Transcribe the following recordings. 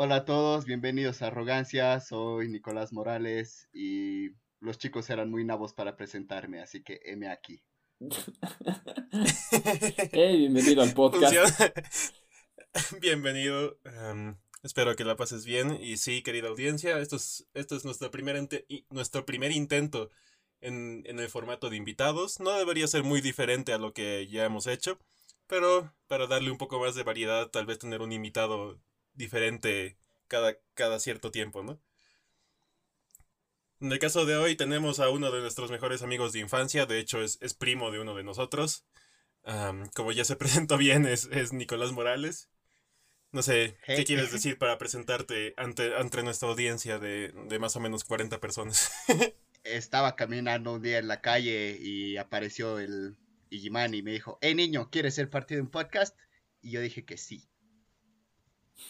Hola a todos, bienvenidos a Arrogancia, soy Nicolás Morales y los chicos eran muy nabos para presentarme, así que M aquí. hey, bienvenido al podcast. bienvenido. Em, espero que la pases bien. Y sí, querida audiencia, esto es, esto es nuestro, primer nuestro primer intento en, en el formato de invitados. No debería ser muy diferente a lo que ya hemos hecho, pero para darle un poco más de variedad, tal vez tener un invitado diferente cada, cada cierto tiempo, ¿no? En el caso de hoy tenemos a uno de nuestros mejores amigos de infancia, de hecho es, es primo de uno de nosotros. como ya se presentó bien, es, es Nicolás Morales. No sé, ¿qué quieres decir para presentarte ante, ante nuestra audiencia de, de más o menos 40 personas? Estaba caminando un día en la calle y apareció el Igiman y me dijo, hey niño, ¿quieres ser parte de un podcast? Y yo dije que sí.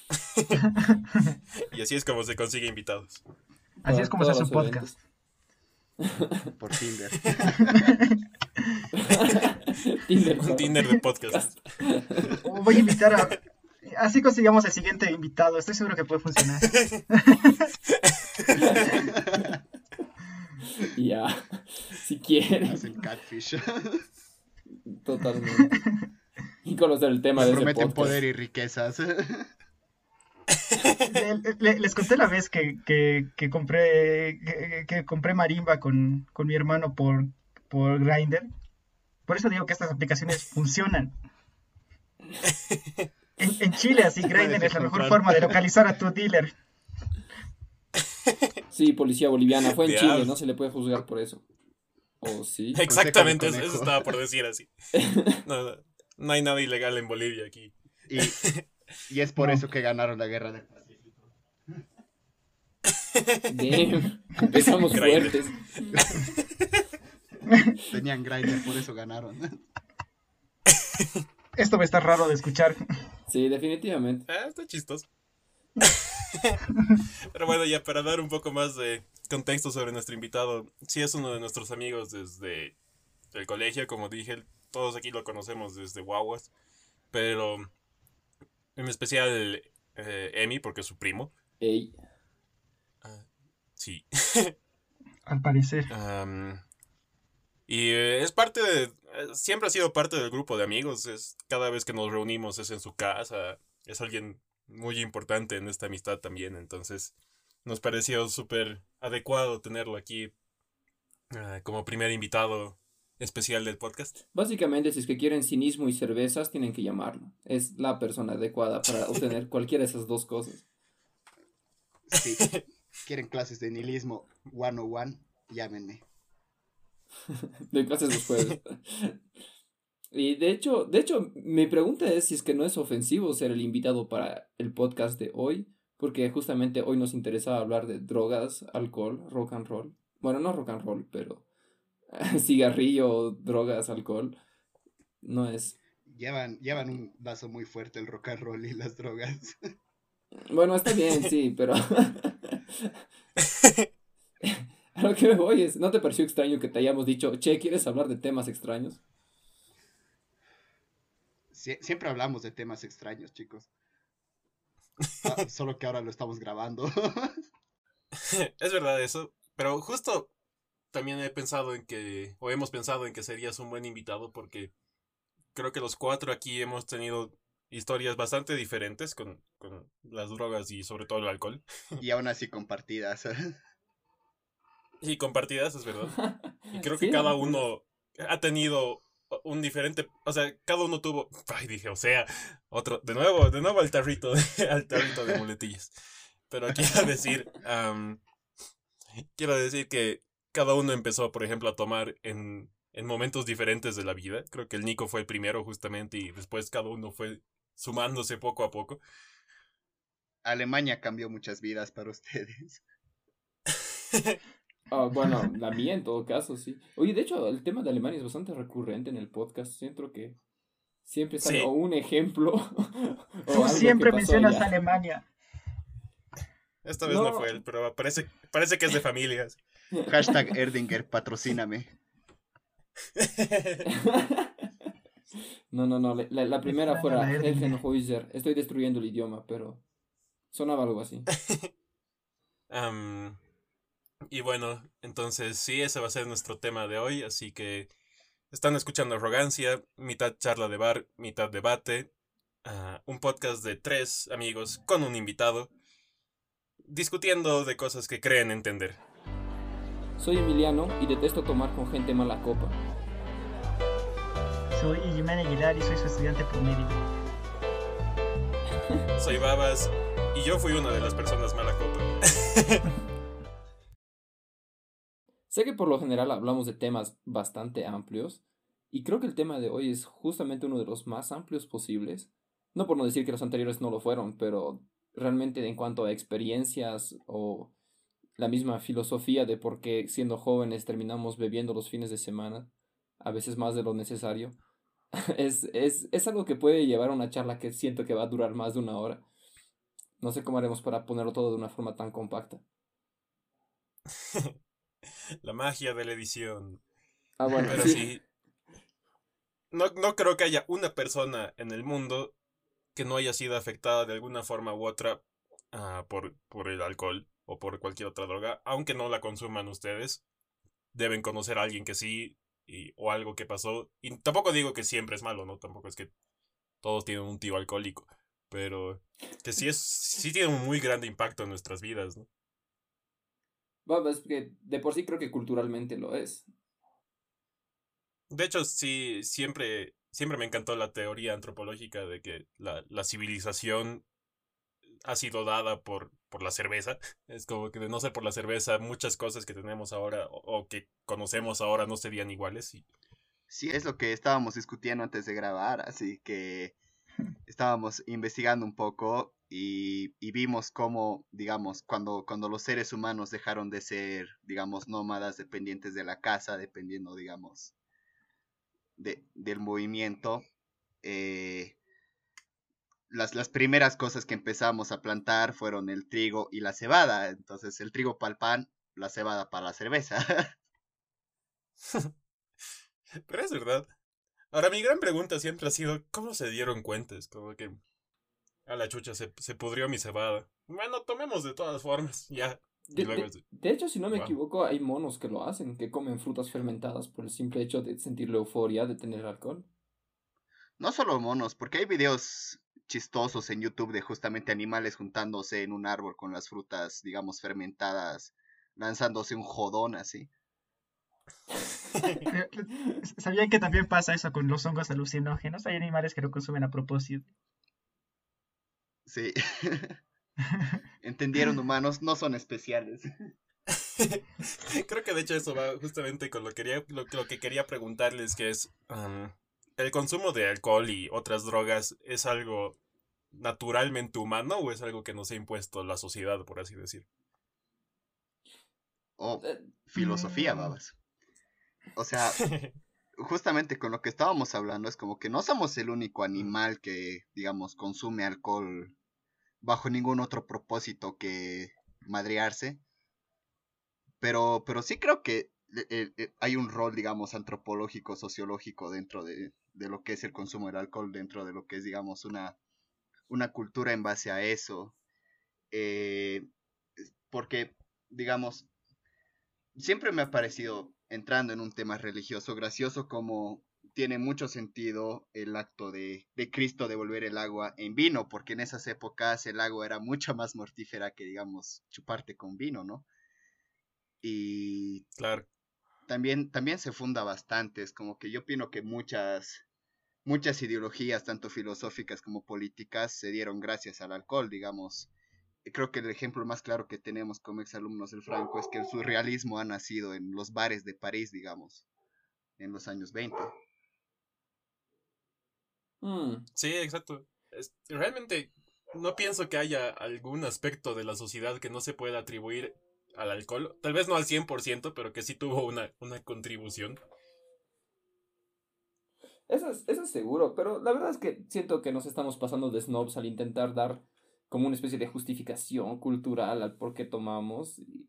y así es como se consigue invitados. Así es como se hace un podcast. Por Tinder. Tinder un Tinder de podcast. Voy a invitar a. Así conseguimos el siguiente invitado. Estoy seguro que puede funcionar. ya. Si quieren. Hacen catfish. Totalmente. Y conocer el tema de ese podcast. poder y riquezas les conté la vez que, que, compré que, compré marimba con, mi hermano por, por Grindr. Por eso digo que estas aplicaciones funcionan. En, Chile, así Grindr es la mejor forma de localizar a tu dealer. Sí, policía boliviana. Fue en Chile, no se le puede juzgar por eso. ¿O sí? Exactamente, eso, estaba por decir así. No, no, hay nada ilegal en Bolivia aquí. Y y es por eso que ganaron la guerra del Pacífico. Bien, empezamos fuertes. Tenían grinder, por eso ganaron. Esto me está raro de escuchar. Sí, definitivamente. Ah, está chistoso. Pero bueno, ya para dar un poco más de contexto sobre nuestro invitado, sí es uno de nuestros amigos desde el colegio, como dije, todos aquí lo conocemos desde Guaguas, pero en especial eh, Emi, porque es su primo. Ey. Ah, sí. Al parecer. y eh, es parte de. Eh, siempre ha sido parte del grupo de amigos. Es, cada vez que nos reunimos es en su casa. Es alguien muy importante en esta amistad también. Entonces, nos pareció súper adecuado tenerlo aquí ah, como primer invitado especial del podcast? Básicamente, si es que quieren cinismo y cervezas, tienen que llamarlo. Es la persona adecuada para obtener cualquiera de esas dos cosas. Sí. quieren clases de nihilismo 101, llámenme. de clases después. y de hecho, de hecho, mi pregunta es si es que no es ofensivo ser el invitado para el podcast de hoy, porque justamente hoy nos interesaba hablar de drogas, alcohol, rock and roll. Bueno, no rock and roll, pero cigarrillo, drogas, alcohol. No es. Llevan, llevan un vaso muy fuerte el rock and roll y las drogas. Bueno, está bien, sí, pero. A lo que me voy es, ¿no te pareció extraño que te hayamos dicho, che, ¿quieres hablar de temas extraños? siempre hablamos de temas extraños, chicos. Ah, solo que ahora lo estamos grabando. es verdad eso, pero justo también he pensado en que, o hemos pensado en que serías un buen invitado porque creo que los cuatro aquí hemos tenido historias bastante diferentes con, las drogas y sobre todo el alcohol. Y aún así compartidas. y compartidas, es verdad. Y creo que cada uno ha tenido un diferente, o sea, cada uno tuvo, ay, dije, o sea, otro, de nuevo, de nuevo al tarrito, al tarrito de muletillas. Pero quiero decir, quiero decir que cada uno empezó, por ejemplo, a tomar en, en momentos diferentes de la vida. Creo que el Nico fue el primero justamente y después cada uno fue sumándose poco a poco. Alemania cambió muchas vidas para ustedes. Ah, bueno, la mía en todo caso, sí. Oye, de hecho, el tema de Alemania es bastante recurrente en el podcast. Siento que siempre sale un ejemplo. Tú siempre mencionas Alemania. Esta vez no. fue él, pero parece, parece que es de familias. Hashtag Erdinger, patrocíname. No, no, no. La, primera fuera Helgenhäuser. Estoy destruyendo el idioma, pero Sonaba algo así. y bueno, entonces sí, ese va a ser nuestro tema de hoy, así que están escuchando Arrogancia, mitad charla de bar, mitad debate, ah, un podcast de tres amigos con un invitado, discutiendo de cosas que creen entender. Soy Emiliano y detesto tomar con gente mala copa. Soy Jimena Aguilar y soy su estudiante promedio. Soy Babas y yo fui una de las personas mala copa. sé que por lo general hablamos de temas bastante amplios y creo que el tema de hoy es justamente uno de los más amplios posibles. No por no decir que los anteriores no lo fueron, pero realmente en cuanto a experiencias o la misma filosofía de por qué siendo jóvenes terminamos bebiendo los fines de semana, a veces más de lo necesario, es, es, es algo que puede llevar a una charla que siento que va a durar más de una hora. No sé cómo haremos para ponerlo todo de una forma tan compacta. la magia de la edición. Ah, bueno, Pero sí. No, no creo que haya una persona en el mundo que no haya sido afectada de alguna forma u otra uh, por, por el alcohol o por cualquier otra droga, aunque no la consuman ustedes. Deben conocer a alguien que sí, y, o algo que pasó. Y tampoco digo que siempre es malo, ¿no? Tampoco es que todos tienen un tío alcohólico. Pero que sí es, sí tiene un muy grande impacto en nuestras vidas, ¿no? Bueno, es que de por sí creo que culturalmente lo es. De hecho, sí, siempre, siempre me encantó la teoría antropológica de que la, la civilización ha sido dada por, por la cerveza. Es como que de no ser por la cerveza, muchas cosas que tenemos ahora o, que conocemos ahora no serían iguales. Y... Sí, es lo que estábamos discutiendo antes de grabar, así que estábamos investigando un poco y, y, vimos cómo, digamos, cuando, cuando los seres humanos dejaron de ser, digamos, nómadas dependientes de la casa, dependiendo, digamos, de, del movimiento, eh, las, las, primeras cosas que empezamos a plantar fueron el trigo y la cebada. Entonces, el trigo para el pan, la cebada para la cerveza. Pero es verdad. Ahora, mi gran pregunta siempre ha sido, ¿cómo se dieron cuenta? Es como que a la chucha se, se pudrió mi cebada. Bueno, tomemos de todas formas, ya. De, de, hecho, si no me equivoco, hay monos que lo hacen, que comen frutas fermentadas por el simple hecho de sentir la euforia de tener alcohol. No solo monos, porque hay videos chistosos en YouTube de justamente animales juntándose en un árbol con las frutas, digamos, fermentadas, lanzándose un jodón así. ¿Sabían que también pasa eso con los hongos alucinógenos? Hay animales que lo consumen a propósito. Sí. Entendieron humanos, no son especiales. Creo que de hecho eso va justamente con lo, quería, lo, que quería preguntarles, que es, ¿el consumo de alcohol y otras drogas es algo naturalmente humano o es algo que nos ha impuesto la sociedad, por así decir? O eh, filosofía, mm. babas. O sea, justamente con lo que estábamos hablando es como que no somos el único animal que, digamos, consume alcohol bajo ningún otro propósito que madrearse. Pero, pero sí creo que eh, eh, hay un rol, digamos, antropológico, sociológico dentro de, de, lo que es el consumo del alcohol, dentro de lo que es, digamos, una, una cultura en base a eso. Eh, porque, digamos, siempre me ha parecido, entrando en un tema religioso, gracioso como tiene mucho sentido el acto de, de Cristo devolver el agua en vino, porque en esas épocas el agua era mucho más mortífera que, digamos, chuparte con vino, ¿no? Y claro. también, también se funda bastante, es como que yo opino que muchas, muchas ideologías, tanto filosóficas como políticas, se dieron gracias al alcohol, digamos. Creo que el ejemplo más claro que tenemos como exalumnos del Franco es que el surrealismo ha nacido en los bares de París, digamos, en los años 20. Mm. Sí, exacto. realmente no pienso que haya algún aspecto de la sociedad que no se pueda atribuir al alcohol. Tal vez no al 100%, pero que sí tuvo una, una contribución. Eso es, eso es seguro, pero la verdad es que siento que nos estamos pasando de snobs al intentar dar como una especie de justificación cultural al por qué tomamos. Y,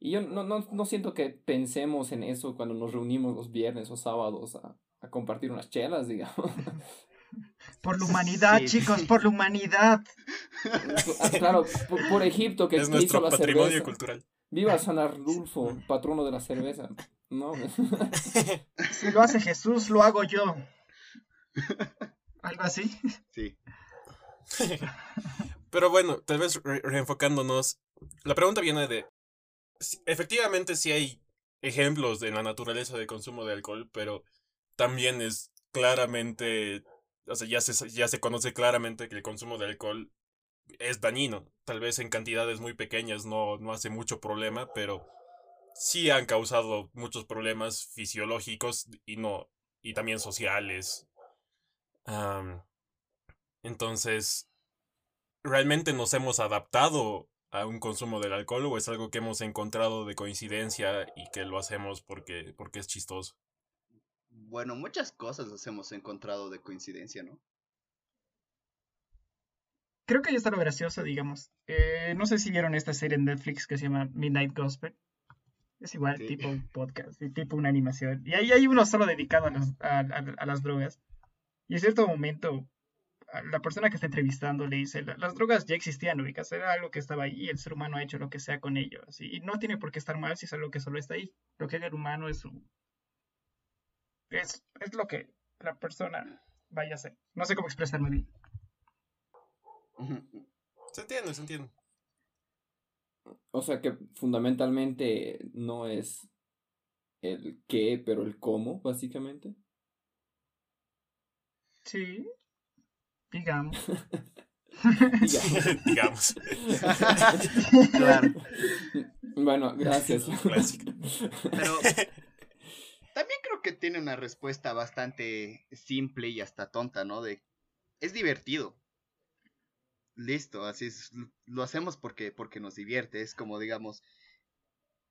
y yo no, no, no siento que pensemos en eso cuando nos reunimos los viernes o sábados a, a compartir unas chelas, digamos. Por la humanidad, Sí. chicos, por la humanidad. Ah, claro, por, por Egipto que Es hizo nuestro la patrimonio cerveza. cultural. Viva San Arnulfo, patrono de la cerveza. No, Si lo hace Jesús, lo hago yo. Algo así. Sí. Pero bueno, tal vez re- reenfocándonos, la pregunta viene de, si- efectivamente sí hay ejemplos en la naturaleza de consumo de alcohol, pero también es claramente, o sea, ya se, ya se conoce claramente que el consumo de alcohol es dañino. Tal vez en cantidades muy pequeñas no, no hace mucho problema, pero sí han causado muchos problemas fisiológicos y no, y también sociales. Entonces, ¿realmente nos hemos adaptado a un consumo del alcohol o es algo que hemos encontrado de coincidencia y que lo hacemos porque, porque es chistoso? Bueno, muchas cosas las hemos encontrado de coincidencia, ¿no? Creo que ahí está lo gracioso, digamos. Eh, no sé si vieron esta serie en Netflix que se llama Midnight Gospel. Es igual, Sí. tipo un podcast, tipo una animación. Y ahí hay uno solo dedicado a las, a, a- a las drogas. Y en cierto momento, la persona que está entrevistando le dice, "La- las drogas ya existían, ubicas, era algo que estaba ahí y el ser humano ha hecho lo que sea con ello. y no tiene por qué estar mal si es algo que solo está ahí. Lo que haga el humano es su... Es, es lo que la persona vaya a hacer. No sé cómo expresarme bien. Se entiende, se entiende. o sea que fundamentalmente no es el qué, pero el cómo, básicamente. Sí, digamos. Digamos. Claro. Bueno, gracias. Clásico. Pero también creo que tiene una respuesta bastante simple y hasta tonta, ¿no? De es divertido. Listo, así es. Lo hacemos porque, porque nos divierte. Es como, digamos,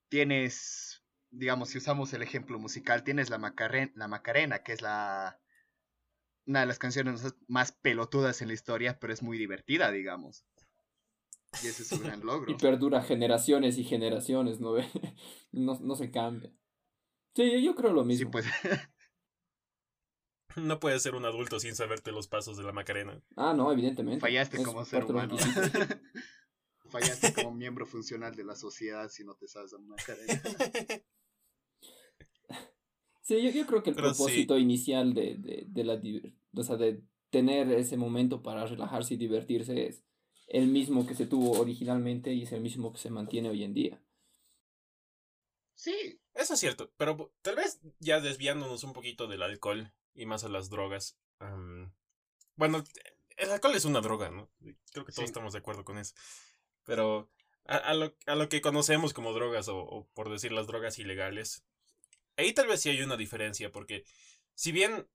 tienes, digamos, si usamos el ejemplo musical, tienes la, Macarena, la Macarena, que es la una de las canciones más pelotudas en la historia, pero es muy divertida, digamos. Y ese es un gran logro. Y perdura generaciones y generaciones, ¿no ve? No, no se cambia. Sí, yo creo lo Sí, mismo. pues. No puedes ser un adulto sin saberte los pasos de la Macarena. Ah, no, evidentemente. Fallaste Es como ser humano. Fallaste como miembro funcional de la sociedad si no te sabes la Macarena. Sí, yo, yo creo que el Pero sí. propósito inicial de, de, de la o sea, de tener ese momento para relajarse y divertirse es el mismo que se tuvo originalmente y es el mismo que se mantiene hoy en día. Sí, Eso es cierto, pero tal vez ya desviándonos un poquito del alcohol y más a las drogas. bueno, el alcohol es una droga, ¿no? Creo que todos Sí. estamos de acuerdo con eso. Pero a, a lo, a lo que conocemos como drogas o, o por decir las drogas ilegales, ahí tal vez sí hay una diferencia porque si bien,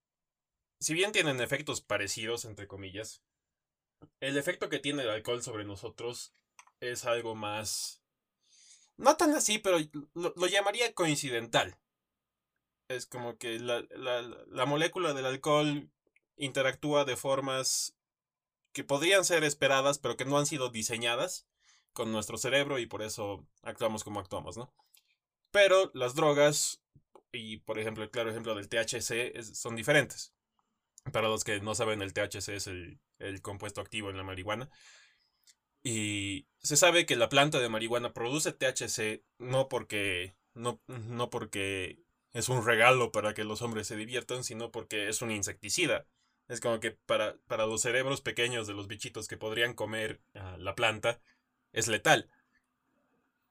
si bien tienen efectos parecidos, entre comillas, el efecto que tiene el alcohol sobre nosotros es algo más... No tan así, pero lo, llamaría coincidental. Es como que la, la, la molécula del alcohol interactúa de formas que podrían ser esperadas, pero que no han sido diseñadas con nuestro cerebro y por eso actuamos como actuamos, ¿no? Pero las drogas, y por ejemplo, el claro ejemplo del THC, son diferentes. Para los que no saben, el THC es el, compuesto activo en la marihuana. Y se sabe que la planta de marihuana produce THC no porque, no, no porque es un regalo para que los hombres se diviertan, sino porque es un insecticida. Es como que para, para los cerebros pequeños de los bichitos que podrían comer ah, la planta, es letal.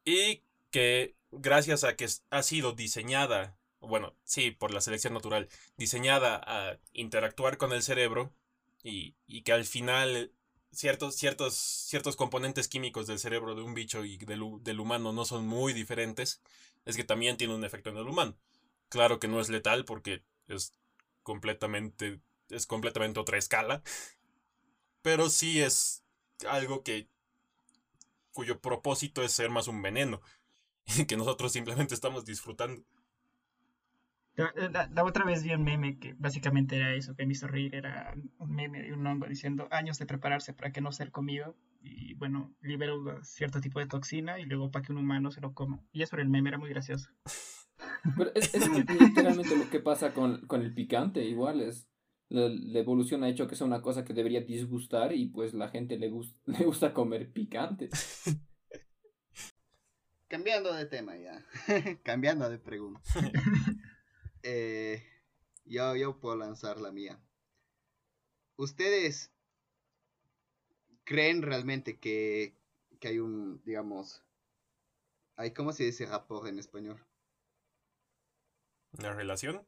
Y que gracias a que ha sido diseñada, bueno, sí, por la selección natural, diseñada a interactuar con el cerebro y, y que al final ciertos, ciertos, ciertos componentes químicos del cerebro de un bicho y del, del humano no son muy diferentes, es que también tiene un efecto en el humano. Claro que no es letal porque es completamente, es completamente otra escala, pero sí es algo que cuyo propósito es ser más un veneno, que nosotros simplemente estamos disfrutando. La, la- otra vez vi un meme que básicamente era eso, que me hizo reír, era un meme de un hongo diciendo años de prepararse para que no ser comido y bueno, libera un cierto tipo de toxina y luego para que un humano se lo coma. Y eso era el meme, era muy gracioso. Pero es, es literalmente lo que pasa con, con el picante, igual es la, evolución ha hecho que sea una cosa que debería disgustar y pues la gente le, le gusta comer picante. Cambiando de tema ya, cambiando de pregunta. Eh, yo, yo puedo lanzar la mía. ¿Ustedes creen realmente que, que hay un, digamos, hay, ¿cómo se dice rapport en español? ¿La relación?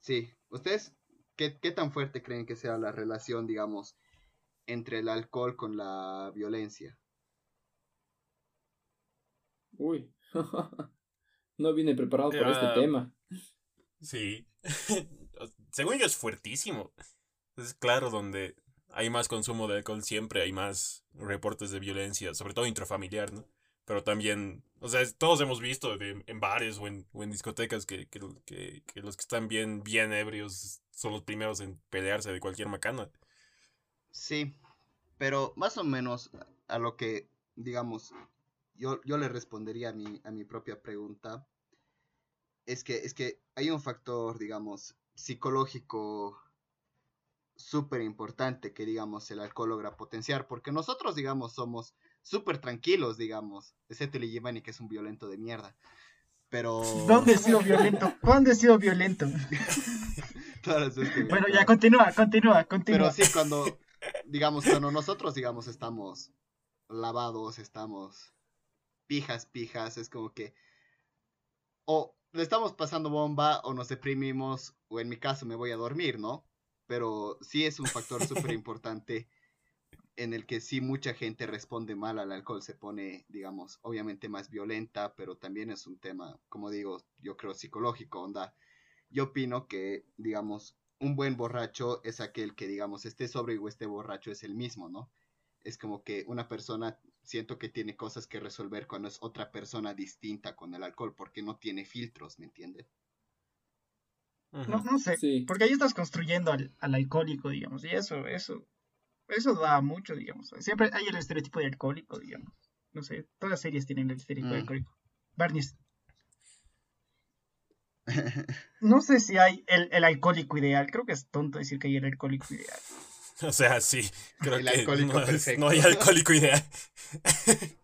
Sí. ¿Ustedes qué, tan fuerte creen que sea la relación, digamos, entre el alcohol con la violencia? Uy, no vine preparado para este ah, tema. Sí, según yo es fuertísimo. Es claro, donde hay más consumo de alcohol siempre hay más reportes de violencia, sobre todo intrafamiliar, ¿no? Pero también, o sea, todos hemos visto en bares o en, discotecas que, los que están bien, bien ebrios son los primeros en pelearse de cualquier macana. Sí, pero más o menos a lo que, digamos, yo, yo le respondería a mi, a mi propia pregunta, es que, es que hay un factor, digamos, psicológico súper importante que, digamos, el alcohol logra potenciar, porque nosotros, digamos, somos súper tranquilos, digamos, excepto el Giovanni, que es un violento de mierda. Pero... ¿Dónde he sido violento? ¿Cuándo he sido violento? bueno, ya continúa, continúa, continúa. Pero sí, cuando, digamos, cuando nosotros, digamos, estamos lavados, estamos pijas, pijas, es como que o le estamos pasando bomba o nos deprimimos o en mi caso me voy a dormir, ¿no? Pero sí es un factor súper importante en el que sí mucha gente responde mal al alcohol, se pone, digamos, obviamente más violenta, pero también es un tema, como digo, yo creo psicológico, onda. Yo opino que, digamos, un buen borracho es aquel que, digamos, esté sobre o esté borracho es el mismo, ¿no? Es como que una persona siento que tiene cosas que resolver cuando es otra persona distinta con el alcohol, porque no tiene filtros, ¿me entiendes? No, no sé, porque ahí estás construyendo al, alcohólico, digamos, y eso, eso, eso da mucho, digamos. Siempre hay el estereotipo de alcohólico, digamos. No sé, todas las series tienen el estereotipo de mm. alcohólico. Barney. No sé si hay el, el, alcohólico ideal, creo que es tonto decir que hay el alcohólico ideal. O sea, sí, creo que no, hay alcohólico ideal.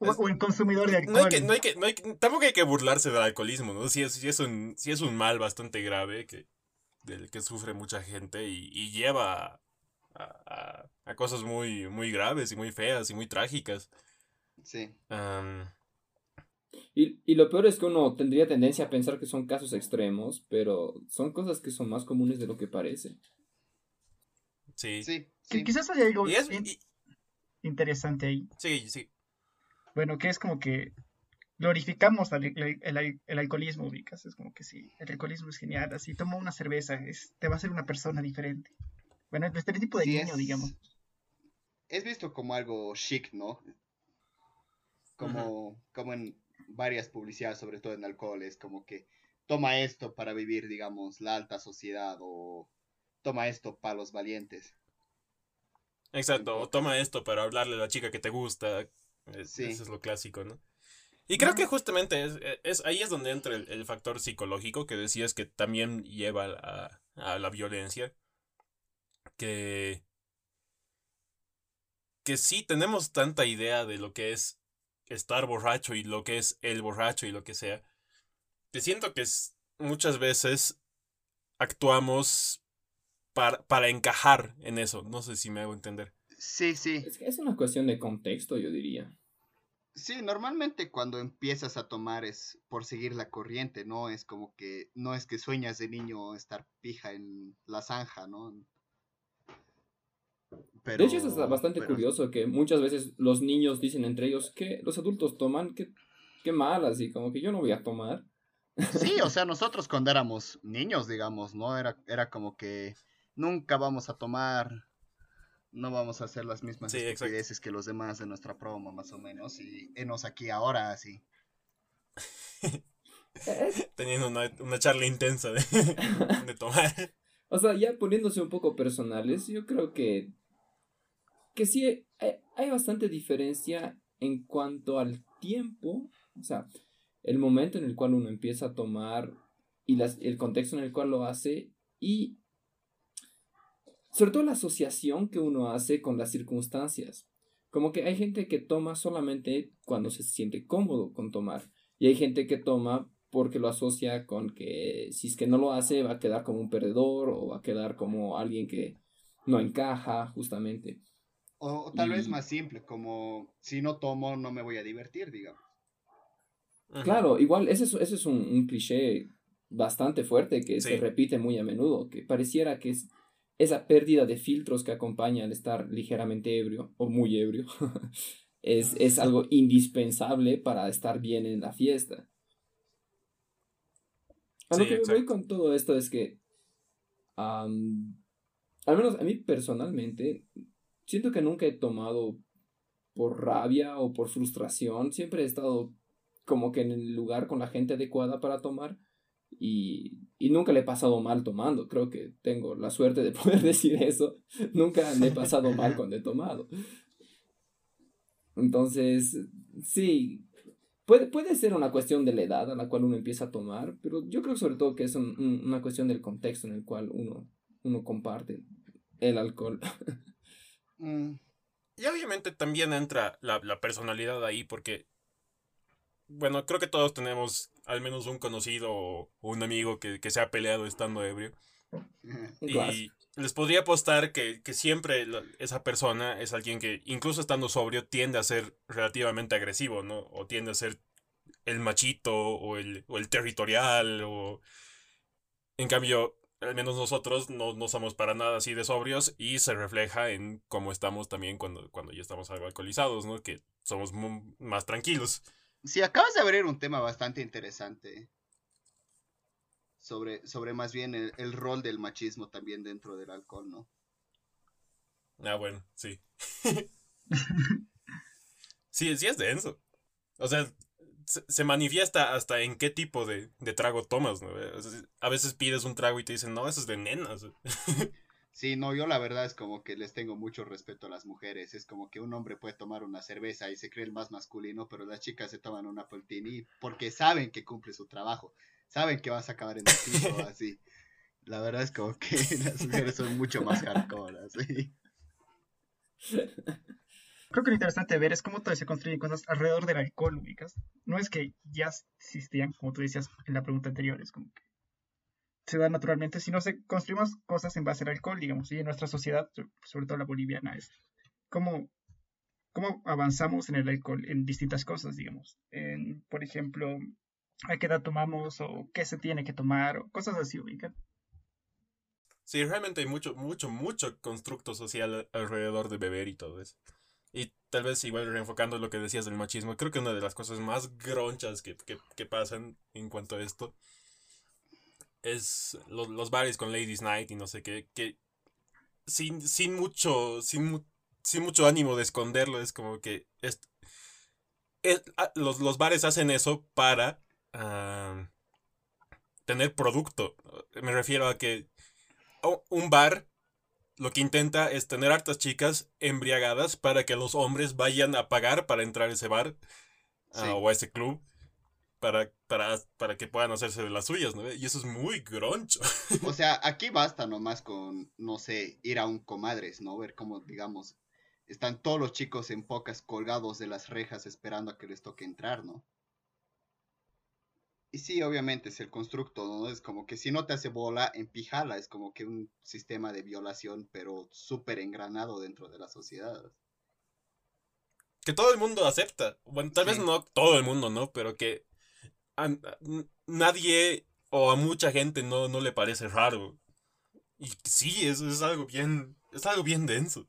o, el consumidor de alcohol. No hay que, no hay que, tampoco hay que burlarse del alcoholismo, ¿no? Sí es, es, un, es un mal bastante grave que, del que sufre mucha gente y, lleva a, a, cosas muy, muy graves y muy feas y muy trágicas. Sí. Y, y, lo peor es que uno tendría tendencia a pensar que son casos extremos, pero son cosas que son más comunes de lo que parece. Sí. Sí. Quizás hay algo interesante ahí. Sí, sí. Bueno, que es como que glorificamos el, alcoholismo, ubicas. Es como que sí, el alcoholismo es genial. Así, toma una cerveza, es, te va a hacer una persona diferente. Bueno, el estereotipo de niño, digamos. Es visto como algo chic, ¿no? Como, como en varias publicidades, sobre todo en alcohol, es como que toma esto para vivir, digamos, la alta sociedad o toma esto para los valientes. Exacto, o toma esto para hablarle a la chica que te gusta. sí. Eso es lo clásico, ¿no? Y creo que justamente es, es, ahí es donde entra el, factor psicológico que decías que también lleva a, a la violencia. Que, que sí tenemos tanta idea de lo que es estar borracho y lo que es el borracho y lo que sea, te siento que es, muchas veces actuamos para, para encajar en eso. No sé si me hago entender. Sí, sí. Es, es una cuestión de contexto, yo diría. Sí, normalmente cuando empiezas a tomar es por seguir la corriente, ¿no? Es como que no es que sueñas de niño estar pija en la zanja, ¿no? De hecho, es bastante curioso que muchas veces los niños dicen entre ellos que los adultos toman, que, qué mal, así como que yo no voy a tomar. Sí, o sea, nosotros cuando éramos niños, digamos, ¿no? Era, era como que nunca vamos a tomar, no vamos a hacer las mismas sí, que los demás de nuestra promo, más o menos, y enos aquí ahora, así. Teniendo una, una charla intensa de, de tomar. O sea, ya poniéndose un poco personales, yo creo que que sí hay, bastante diferencia en cuanto al tiempo, o sea, el momento en el cual uno empieza a tomar y el contexto en el cual lo hace y sobre todo la asociación que uno hace con las circunstancias. Como que hay gente que toma solamente cuando se siente cómodo con tomar y hay gente que toma porque lo asocia con que si es que no lo hace va a quedar como un perdedor o va a quedar como alguien que no encaja justamente. O, tal vez más simple, como si no tomo no me voy a divertir, digamos. Claro, igual ese es, ese es un, cliché bastante fuerte que se repite muy a menudo, que pareciera que es esa pérdida de filtros que acompaña al estar ligeramente ebrio o muy ebrio es, es algo indispensable para estar bien en la fiesta. A lo que me voy con todo esto es que, al menos a mí personalmente, siento que nunca he tomado por rabia o por frustración, siempre he estado como que en el lugar con la gente adecuada para tomar y, y, nunca le he pasado mal tomando. Creo que tengo la suerte de poder decir eso. nunca le he pasado mal cuando he tomado. Entonces, sí, puede, puede ser una cuestión de la edad a la cual uno empieza a tomar, pero yo creo sobre todo que es una cuestión del contexto en el cual uno, uno comparte el alcohol. Mm. Y obviamente también entra la, la personalidad ahí, porque bueno, creo que todos tenemos al menos un conocido o un amigo que, se ha peleado estando ebrio. Y les podría apostar que, siempre esa persona es alguien que, incluso estando sobrio, tiende a ser relativamente agresivo, ¿no? O tiende a ser el machito o el, o el territorial o... En cambio, al menos nosotros no, no, somos para nada así de sobrios y se refleja en cómo estamos también cuando, cuando ya estamos algo alcoholizados, ¿no? Que somos más tranquilos. Sí, acabas de abrir un tema bastante interesante. Sobre, sobre más bien el, rol del machismo también dentro del alcohol, ¿no? Ah, bueno, sí. sí, sí es denso. O sea, se, manifiesta hasta en qué tipo de, de trago tomas, ¿no? A veces pides un trago y te dicen, no, eso es de nenas. Sí, no, yo la verdad es como que les tengo mucho respeto a las mujeres. Es como que un hombre puede tomar una cerveza y se cree el más masculino, pero las chicas se toman una poltini porque saben que cumple su trabajo. Saben que vas a acabar en el piso, así. La verdad es como que las mujeres son mucho más hardcore, así. Creo que lo interesante ver es cómo todavía se construyen cosas alrededor del alcohol, ubicas. No es que ya existían, como tú decías en la pregunta anterior, es como que se da naturalmente, si no se construimos cosas en base al alcohol, digamos, y en nuestra sociedad, sobre todo la boliviana, es cómo, cómo avanzamos en el alcohol en distintas cosas, digamos. En, por ejemplo, a qué edad tomamos o qué se tiene que tomar o cosas así, ubican. Sí, realmente hay mucho, mucho, mucho constructo social alrededor de beber y todo eso. Tal vez igual reenfocando lo que decías del machismo, creo que una de las cosas más gronchas que, que, que pasan en cuanto a esto es los, bares con Ladies Night y no sé qué, que sin, sin mucho, sin, sin mucho ánimo de esconderlo, es como que es, ah, los, los, bares hacen eso para ah, tener producto. Me refiero a que un bar lo que intenta es tener hartas chicas embriagadas para que los hombres vayan a pagar para entrar a ese bar ah, o a ese club para, para, para que puedan hacerse de las suyas, ¿no? Y eso es muy groncho. O sea, aquí basta nomás con, no sé, ir a un comadres, ¿no? Ver cómo, digamos, están todos los chicos en pocas colgados de las rejas esperando a que les toque entrar, ¿no? Y sí, obviamente es el constructo, ¿no? Es como que si no te hace bola, empijala, es como que un sistema de violación, pero súper engranado dentro de la sociedad. Que todo el mundo acepta. Bueno, tal vez no todo el mundo, ¿no? Pero que nadie o a mucha gente no, no le parece raro. Y sí, eso es algo bien, es algo bien denso.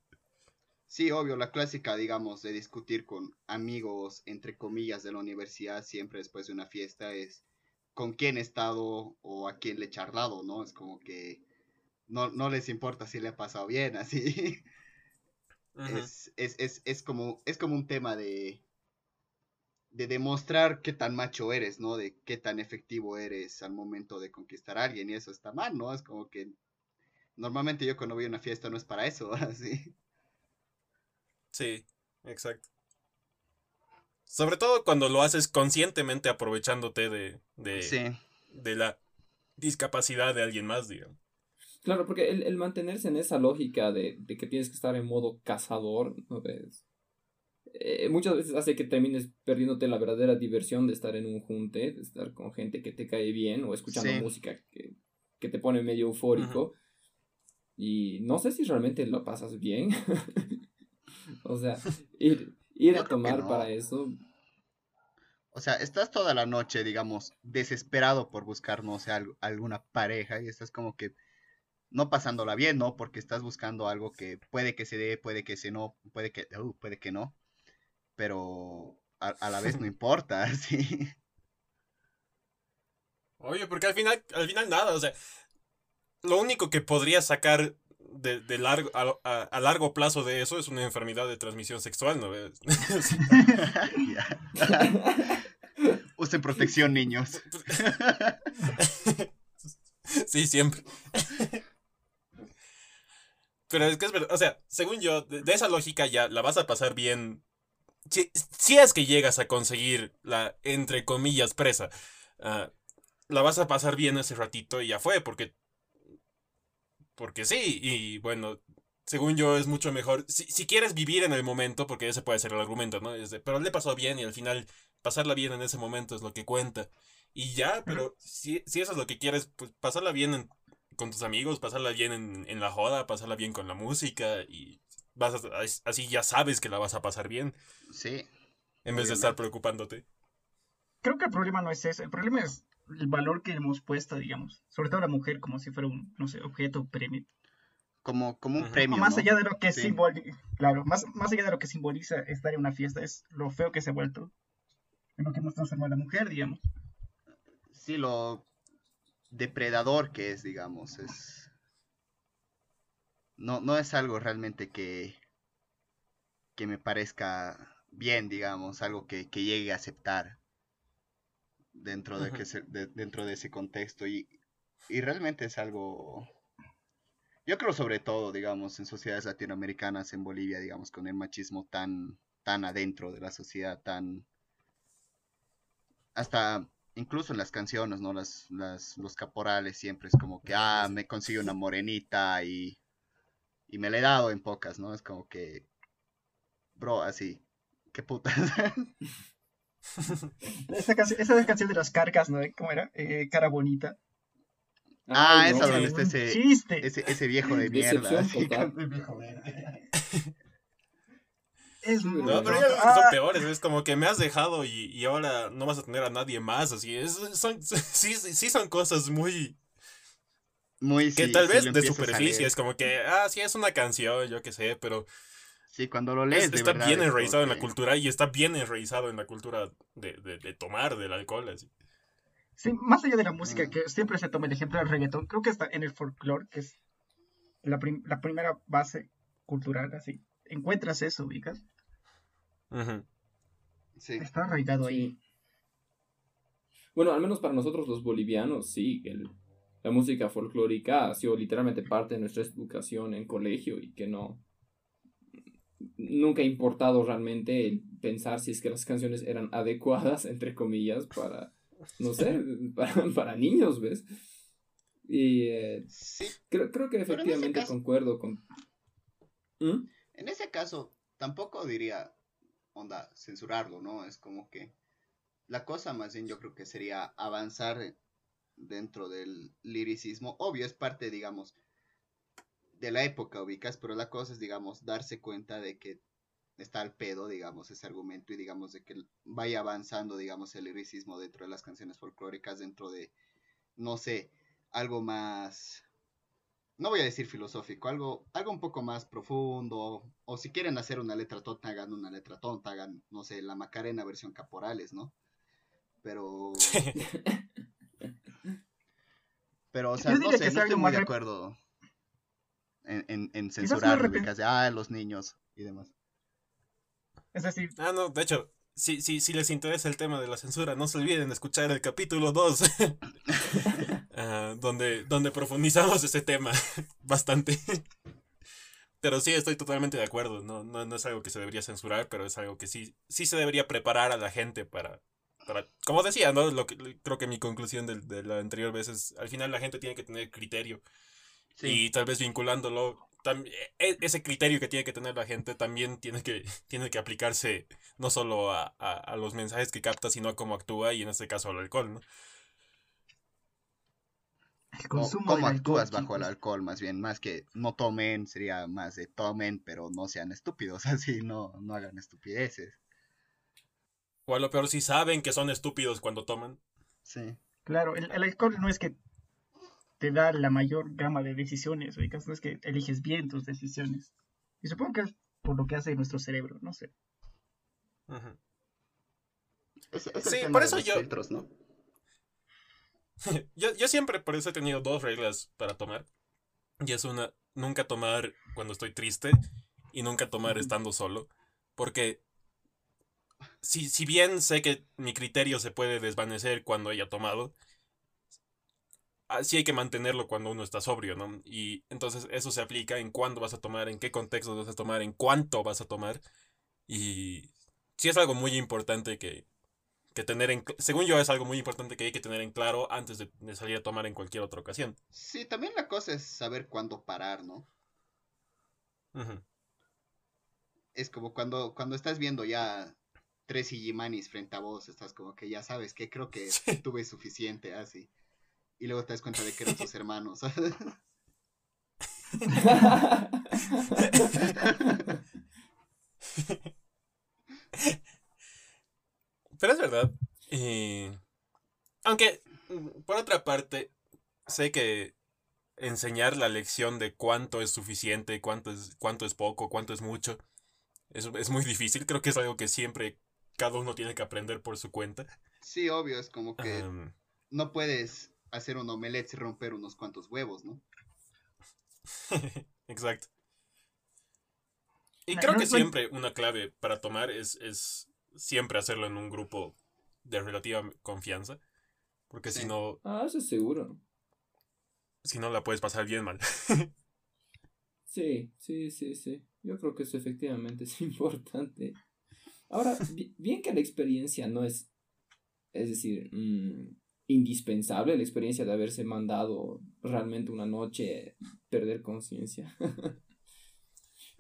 Sí, obvio, la clásica, digamos, de discutir con amigos, entre comillas, de la universidad, siempre después de una fiesta, es con quién he estado o a quién le he charlado, ¿no? Es como que no, no les importa si le ha pasado bien, así. es, es, es, es, como, es como un tema de, de demostrar qué tan macho eres, ¿no? De qué tan efectivo eres al momento de conquistar a alguien y eso está mal, ¿no? Es como que normalmente yo cuando voy a una fiesta no es para eso, así. Sí, exacto. Sobre todo cuando lo haces conscientemente aprovechándote de, de, de la discapacidad de alguien más, digamos. Claro, porque el, el mantenerse en esa lógica de, de, que tienes que estar en modo cazador, ¿no ves? Eh, muchas veces hace que termines perdiéndote la verdadera diversión de estar en un junte, de estar con gente que te cae bien o escuchando música que, que, te pone medio eufórico. Y no sé si realmente lo pasas bien. o sea, ir, ir a tomar para eso. O sea, estás toda la noche, digamos, desesperado por buscar, no sé, alguna pareja y estás como que no pasándola bien, ¿no? Porque estás buscando algo que puede que se dé, puede que se no, puede que, uh, puede que no, pero a, la vez no importa, sí. Oye, porque al final, al final nada, o sea, lo único que podría sacar de, largo, a, largo plazo de eso es una enfermedad de transmisión sexual, ¿no ves? Usen protección, niños. sí, siempre. Pero es que es verdad, o sea, según yo, de, esa lógica ya la vas a pasar bien. Si, es que llegas a conseguir la, entre comillas, presa, ah, la vas a pasar bien ese ratito y ya fue, porque porque sí, y bueno, según yo es mucho mejor. Si, quieres vivir en el momento, porque ese puede ser el argumento, ¿no? pero le pasó bien y al final pasarla bien en ese momento es lo que cuenta. Y ya, pero si, si eso es lo que quieres, pues pasarla bien con tus amigos, pasarla bien en, la joda, pasarla bien con la música y vas así ya sabes que la vas a pasar bien. Sí. En vez de estar preocupándote. Creo que el problema no es ese, el problema es el valor que hemos puesto, digamos, sobre todo la mujer, como si fuera un, no sé, objeto premio. Como, como un premio. Más allá de lo que simboliza, claro, más, más allá de lo que simboliza estar en una fiesta, es lo feo que se ha vuelto, en lo que hemos transformado a la mujer, digamos. Sí, lo depredador que es, digamos, es... No, no es algo realmente que, que me parezca bien, digamos, algo que, que llegue a aceptar dentro de, que se, dentro de ese contexto y, y realmente es algo yo creo sobre todo digamos en sociedades latinoamericanas en Bolivia digamos con el machismo tan tan adentro de la sociedad tan hasta incluso en las canciones no las, las los caporales siempre es como que ah me consigo una morenita y y me le he dado en pocas no es como que bro así qué putas esa, canción, esa canción de las cargas, ¿no? ¿Cómo era? Eh, cara bonita. Ah, esa donde está ese, ese, ese, viejo de mierda. Así, es no, pero ya son peores, es como que me has dejado y, y, ahora no vas a tener a nadie más, así es, son, sí, sí son cosas muy... Muy, que tal vez de superficie, es como que, ah, sí es una canción, yo qué sé, pero Sí, cuando lo lees. está bien enraizado en la cultura y está bien enraizado en la cultura de, de, tomar del alcohol. Así. Sí, más allá de la música, mm. que siempre se toma el ejemplo del reggaetón, creo que está en el folclore, que es la, la primera base cultural, así. Encuentras eso, ubicas. sí. Está arraigado ahí. Bueno, al menos para nosotros los bolivianos, sí, que la música folclórica ha sido literalmente parte de nuestra educación en colegio y que no, nunca ha importado realmente pensar si es que las canciones eran adecuadas, entre comillas, para, no sé, para, niños, ¿ves? Y eh, sí, creo, creo, que efectivamente concuerdo con... ¿Mm? En ese caso, tampoco diría, onda, censurarlo, ¿no? Es como que la cosa más bien yo creo que sería avanzar dentro del liricismo. Obvio, es parte, digamos, de la época ubicas, pero la cosa es, digamos, darse cuenta de que está al pedo, digamos, ese argumento y digamos de que vaya avanzando, digamos, el liricismo dentro de las canciones folclóricas, dentro de, no sé, algo más, no voy a decir filosófico, algo, algo un poco más profundo, o si quieren hacer una letra tonta, hagan una letra tonta, hagan, no sé, la Macarena versión Caporales, ¿no? Pero... Pero, o sea, no sé, no estoy muy de acuerdo en, en, censurar de ah, los niños y demás. Es decir. Ah, no, de hecho, si, si, si les interesa el tema de la censura, no se olviden de escuchar el capítulo 2, ah, donde, donde profundizamos ese tema bastante. Pero sí, estoy totalmente de acuerdo. No, no, no, es algo que se debería censurar, pero es algo que sí, sí se debería preparar a la gente para, para, como decía, ¿no? Lo que, creo que mi conclusión de, de la anterior vez es, al final la gente tiene que tener criterio. Y tal vez vinculándolo, e, ese criterio que tiene que tener la gente también tiene que, tiene que aplicarse no solo a, a, los mensajes que capta, sino a cómo actúa y en este caso al alcohol, ¿no? ¿Cómo actúas bajo el alcohol? Más bien, más que no tomen, sería más de tomen, pero no sean estúpidos, así no, no hagan estupideces. O a lo peor si saben que son estúpidos cuando toman. Sí. Claro, el, alcohol no es que te da la mayor gama de decisiones, o no es que eliges bien tus decisiones. Y supongo que es por lo que hace nuestro cerebro, no sé. sí, por eso yo... ¿no? yo, yo siempre por eso he tenido dos reglas para tomar. Y es una, nunca tomar cuando estoy triste y nunca tomar estando solo. Porque si, si bien sé que mi criterio se puede desvanecer cuando haya tomado, sí hay que mantenerlo cuando uno está sobrio, ¿no? Y entonces eso se aplica en cuándo vas a tomar, en qué contexto vas a tomar, en cuánto vas a tomar. Y sí es algo muy importante que, que tener en... Según yo es algo muy importante que hay que tener en claro antes de, salir a tomar en cualquier otra ocasión. Sí, también la cosa es saber cuándo parar, ¿no? Es como cuando, cuando estás viendo ya tres Igimanis frente a vos, estás como que ya sabes que creo que tuve suficiente, así. Y luego te das cuenta de que eran tus hermanos. Pero es verdad. aunque, por otra parte, sé que enseñar la lección de cuánto es suficiente, cuánto es, cuánto es poco, cuánto es mucho, es, es muy difícil. Creo que es algo que siempre cada uno tiene que aprender por su cuenta. Sí, obvio, es como que no puedes hacer un omelette y romper unos cuantos huevos, ¿no? Exacto. Y creo que siempre una clave para tomar es, es siempre hacerlo en un grupo de relativa confianza. Porque si no. Ah, eso es seguro. Si no, la puedes pasar bien mal. sí, sí, sí, sí. Yo creo que eso efectivamente es importante. Ahora, bien que la experiencia no es. Es decir, mm, indispensable la experiencia de haberse mandado realmente una noche perder conciencia.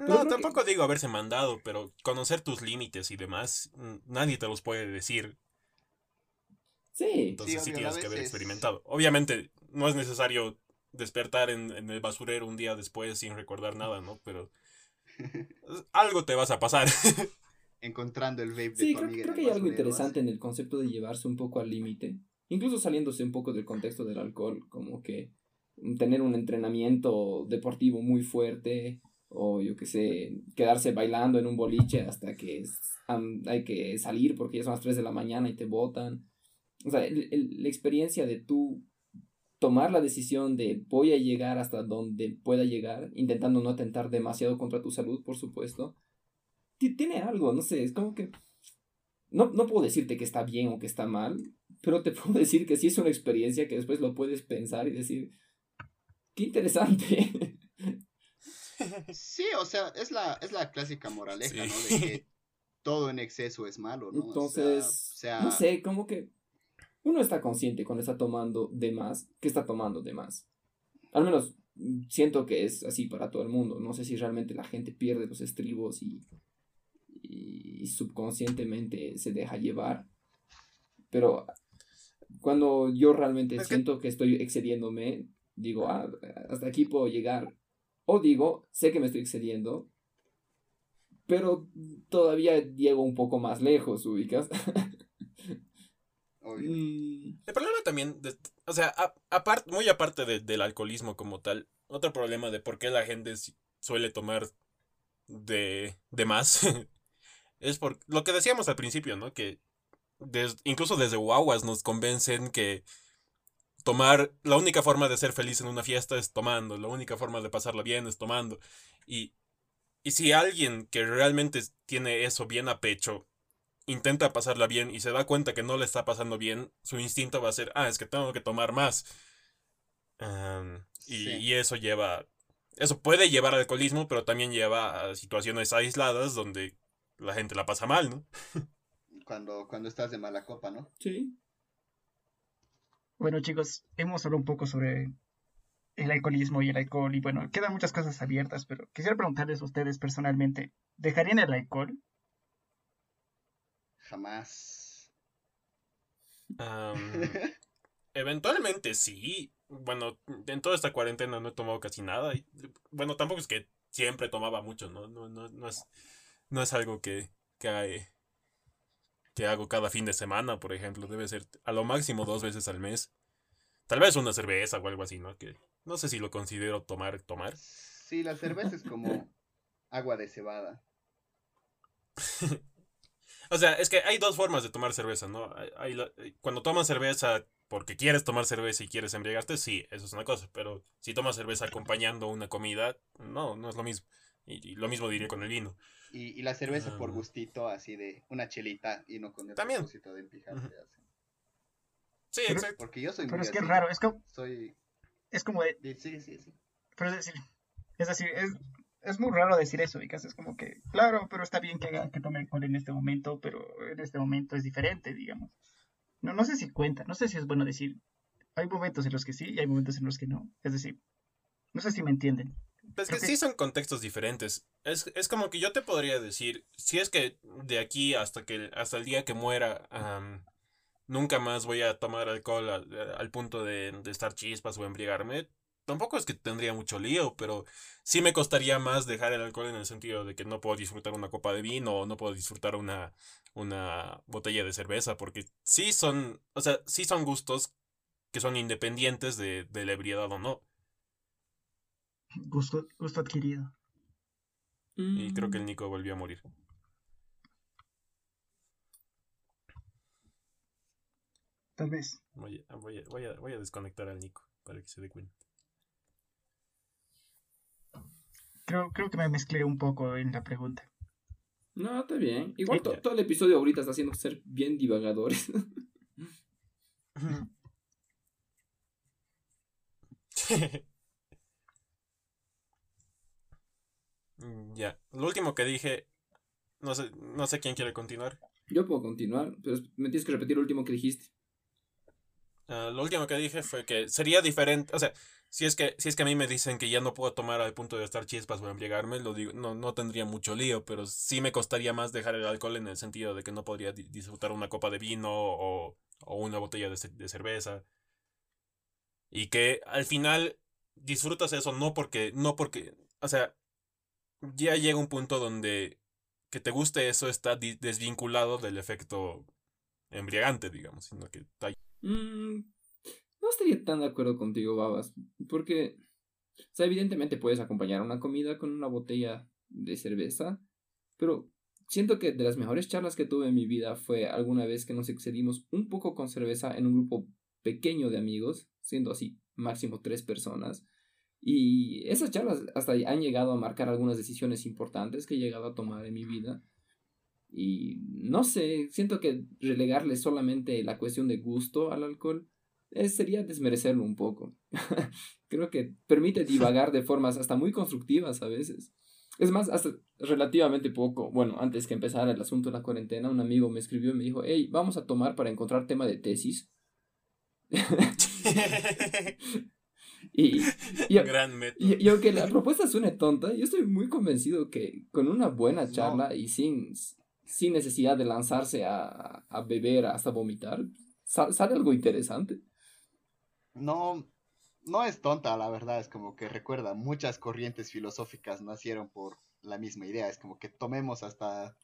No, tampoco digo haberse mandado, pero conocer tus límites y demás, nadie te los puede decir. Sí. Entonces sí, tienes que haber experimentado. Obviamente no es necesario despertar en, el basurero un día después sin recordar nada, ¿no? Pero algo te vas a pasar. Encontrando el vape de Sí, creo, creo que hay algo interesante en el concepto de llevarse un poco al límite. Incluso saliéndose un poco del contexto del alcohol, como que tener un entrenamiento deportivo muy fuerte, o yo qué sé, quedarse bailando en un boliche hasta que hay que salir porque ya son las 3 de la mañana y te botan. O sea, la experiencia de tú tomar la decisión de voy a llegar hasta donde pueda llegar, intentando no atentar demasiado contra tu salud, por supuesto, tiene algo, no sé, es como que... No, no puedo decirte que está bien o que está mal, pero te puedo decir que sí es una experiencia que después lo puedes pensar y decir, qué interesante. Sí, o sea, es la, es la clásica moraleja, ¿no? De que todo en exceso es malo, ¿no? Entonces, no sé, como que uno está consciente cuando está tomando de más, que está tomando de más. Al menos siento que es así para todo el mundo. No sé si realmente la gente pierde los estribos y, y subconscientemente se deja llevar. Pero cuando yo realmente siento que estoy excediéndome, digo, ah, hasta aquí puedo llegar o digo, sé que me estoy excediendo, pero todavía llego un poco más lejos, ubicas. Mm. El problema también, o sea, aparte, muy aparte del alcoholismo como tal, otro problema de por qué la gente suele tomar de, de más es por lo que decíamos al principio, ¿no? Que incluso desde guaguas nos convencen que tomar, la única forma de ser feliz en una fiesta es tomando, la única forma de pasarla bien es tomando. Y, y si alguien que realmente tiene eso bien a pecho intenta pasarla bien y se da cuenta que no le está pasando bien, su instinto va a ser, ah, es que tengo que tomar más. y, y, eso lleva, eso puede llevar al alcoholismo, pero también lleva a situaciones aisladas donde la gente la pasa mal, ¿no? cuando, cuando estás de mala copa, ¿no? Sí. Bueno, chicos, hemos hablado un poco sobre el alcoholismo y el alcohol, y bueno, quedan muchas cosas abiertas, pero quisiera preguntarles a ustedes personalmente, ¿dejarían el alcohol? Jamás. Am, eventualmente sí. Bueno, en toda esta cuarentena no he tomado casi nada. y, bueno, tampoco es que siempre tomaba mucho, ¿no? No, no, no es, no es algo que, que, hay- que hago cada fin de semana, por ejemplo. Debe ser a lo máximo dos veces al mes. Tal vez una cerveza o algo así, ¿no? Que no sé si lo considero tomar, tomar. Sí, la cerveza es como agua de cebada. O sea, es que hay dos formas de tomar cerveza, ¿no? Hay- hay la- cuando tomas cerveza porque quieres tomar cerveza y quieres embriagarte, sí, eso es una cosa. Pero si tomas cerveza acompañando una comida, no, no es lo mismo. Y, y lo mismo diría con el vino. Y, y la cerveza por Ah. gustito, así de una chelita y no con el También. propósito de empijarte. Ujú. así. Sí, Pero- exacto. Porque yo soy Pero muy es que es raro, es como, Soy... es como de- Sí, sí, sí. sí. pero es decir, es decir, es, es muy raro decir eso, Vicas, es como que, claro, pero está bien que, haga- que tome alcohol en este momento, pero en este momento es diferente, digamos. No, no sé si cuenta, no sé si es bueno decir, hay momentos en los que sí y hay momentos en los que no, es decir, no sé si me entienden. Pues que sí son contextos diferentes. Es, es como que yo te podría decir, si es que de aquí hasta que hasta el día que muera, am, nunca más voy a tomar alcohol al, al punto de, de estar chispas o embriagarme, tampoco es que tendría mucho lío, pero sí me costaría más dejar el alcohol en el sentido de que no puedo disfrutar una copa de vino o no puedo disfrutar una, una botella de cerveza, porque sí son, o sea, sí son gustos que son independientes de, de la ebriedad o no. Gusto, gusto adquirido. Y creo que Mm. el Nico volvió a morir. Tal vez. Voy a, voy a, voy a, voy a desconectar al Nico para que se dé cuenta. Creo, creo que me mezclé un poco en la pregunta. No, está bien. Igual Sí, to- todo el episodio ahorita está haciendo ser bien divagadores. ya. Lo último que dije. No sé, no sé quién quiere continuar. Yo puedo continuar, pero me tienes que repetir lo último que dijiste. Ah, lo último que dije fue que sería diferente. O sea, si es que, si es que a mí me dicen que ya no puedo tomar al punto de estar chispas o embriagarme, lo digo, no, no tendría mucho lío, pero sí me costaría más dejar el alcohol en el sentido de que no podría di- disfrutar una copa de vino o, o una botella de, de cerveza. Y que al final disfrutas eso no porque, no porque, o sea, ya llega un punto donde que te guste eso está desvinculado del efecto embriagante, digamos, sino que está Mm, no estaría tan de acuerdo contigo, Babas, porque, o sea, evidentemente puedes acompañar una comida con una botella de cerveza, pero siento que de las mejores charlas que tuve en mi vida fue alguna vez que nos excedimos un poco con cerveza en un grupo pequeño de amigos, siendo así máximo tres personas, y esas charlas hasta han llegado a marcar algunas decisiones importantes que he llegado a tomar en mi vida. Y no sé, siento que relegarle solamente la cuestión de gusto al alcohol eh, sería desmerecerlo un poco. Creo que permite divagar de formas hasta muy constructivas a veces. Es más, hasta relativamente poco, bueno, antes que empezara el asunto de la cuarentena, un amigo me escribió y me dijo, hey, vamos a tomar para encontrar tema de tesis. y, y, Gran método. y, y aunque la propuesta suene tonta, yo estoy muy convencido que con una buena No. charla y sin, sin necesidad de lanzarse a, a beber hasta vomitar, sa- sale algo interesante. No, no es tonta, la verdad, es como que recuerda, muchas corrientes filosóficas nacieron por la misma idea, es como que tomemos hasta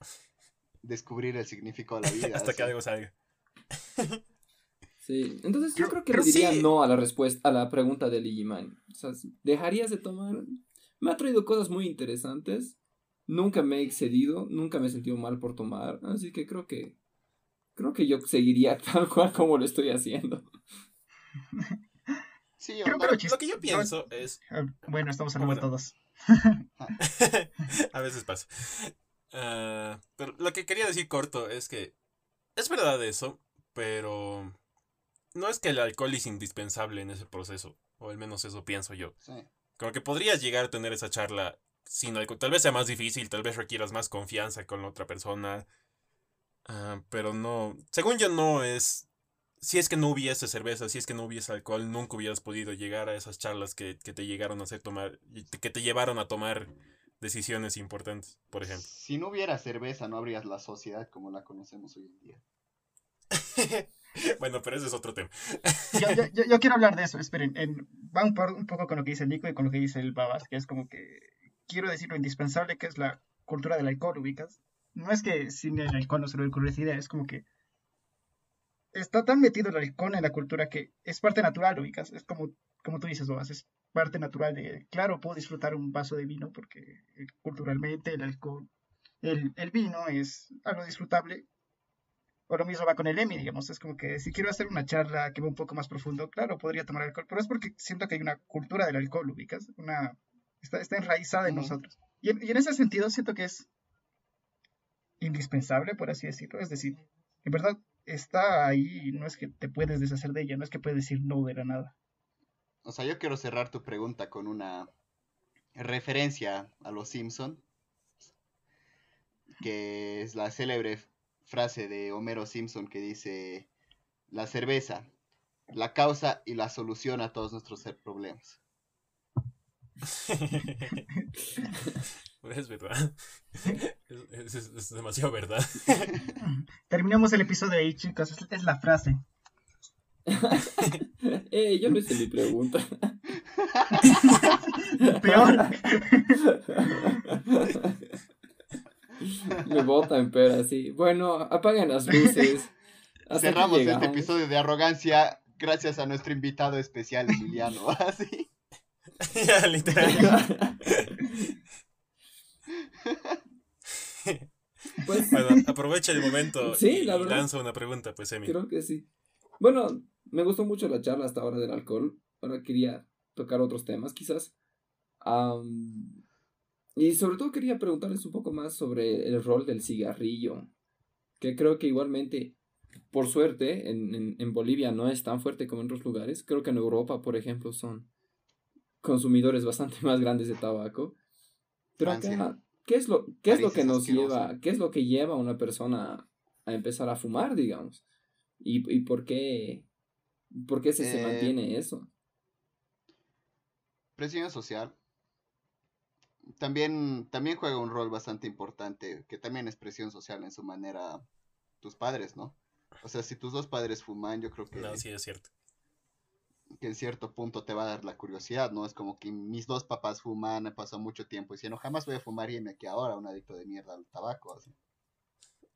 descubrir el significado de la vida. Hasta que así. algo salga. Sí, entonces yo creo Creo- que le diría sí. no a la respuesta, a la pregunta de Ligimani. O sea, ¿dejarías de tomar? Me ha traído cosas muy interesantes. Nunca me he excedido, nunca me he sentido mal por tomar, así que creo que creo que yo seguiría tal cual como lo estoy haciendo. Sí, Creo que lo Lo, lo que yo pienso es. Ah, Bueno, estamos hablando Bueno. todos. a veces pasa. Ah, pero lo que quería decir corto es que. Es verdad eso, pero. No es que el alcohol es indispensable en ese proceso. O al menos eso pienso yo. sí. Como que podrías llegar a tener esa charla sin alcohol. Tal vez sea más difícil, tal vez requieras más confianza con la otra persona. Ah, pero no, según yo no es, si es que no hubiese cerveza, si es que no hubiese alcohol, nunca hubieras podido llegar a esas charlas que, que te llegaron a hacer tomar, que te llevaron a tomar decisiones importantes, por ejemplo. Si no hubiera cerveza, no habría la sociedad como la conocemos hoy en día. bueno, pero ese es otro tema. yo, quiero hablar de eso, esperen, en, va un, poco con lo que dice el Nico y con lo que dice el Babas, que es como que quiero decir lo indispensable que es la cultura del alcohol, ubicas no es que sin el alcohol no se le ocurre esa es como que está tan metido el alcohol en la cultura que es parte natural, ubicas. Es como, como tú dices, Bobas, es parte natural de, claro, puedo disfrutar un vaso de vino porque eh, culturalmente el alcohol, el, el vino es algo disfrutable. O lo mismo va con el EMI, digamos, es como que si quiero hacer una charla que va un poco más profundo, claro, podría tomar alcohol, pero es porque siento que hay una cultura del alcohol, ubicas, una, está, está enraizada en nosotros. Y y en ese sentido siento que es indispensable, por así decirlo. Es decir, en verdad está ahí y no es que te puedes deshacer de ella, no es que puedes decir no de la nada. O sea, yo quiero cerrar tu pregunta con una referencia a los Simpson, que es la célebre frase de Homero Simpson que dice, la cerveza, la causa y la solución a todos nuestros problemas. es verdad. Es, demasiado verdad. Terminamos el episodio ahí, chicos. Es, la frase. eh, yo no hice mi pregunta. Peor. Me botan, pero así. Bueno, apaguen las luces. Cerramos este episodio de arrogancia gracias a nuestro invitado especial, Emiliano. Así. ya, literal. Pues, aprovecha el momento y lanza una pregunta, pues, Emi. Creo que sí. Bueno, me gustó mucho la charla hasta ahora del alcohol. Ahora quería tocar otros temas, quizás. Y sobre todo quería preguntarles un poco más sobre el rol del cigarrillo. Que creo que igualmente, por suerte, en, en Bolivia no es tan fuerte como en otros lugares. Creo que en Europa, por ejemplo, son consumidores bastante más grandes de tabaco. Pero acá, ¿qué es lo, qué es lo que nos lleva, qué es lo que lleva a una persona a empezar a fumar, digamos? ¿Y, y por qué, por qué se, se eh, mantiene eso? Presión social. También, también juega un rol bastante importante, que también es presión social en su manera tus padres, ¿no? O sea, si tus dos padres fuman, yo creo que... No, sí, es cierto que en cierto punto te va a dar la curiosidad, ¿no? Es como que mis dos papás fuman, he pasado mucho tiempo diciendo, jamás voy a fumar y me aquí ahora, un adicto de mierda al tabaco, así.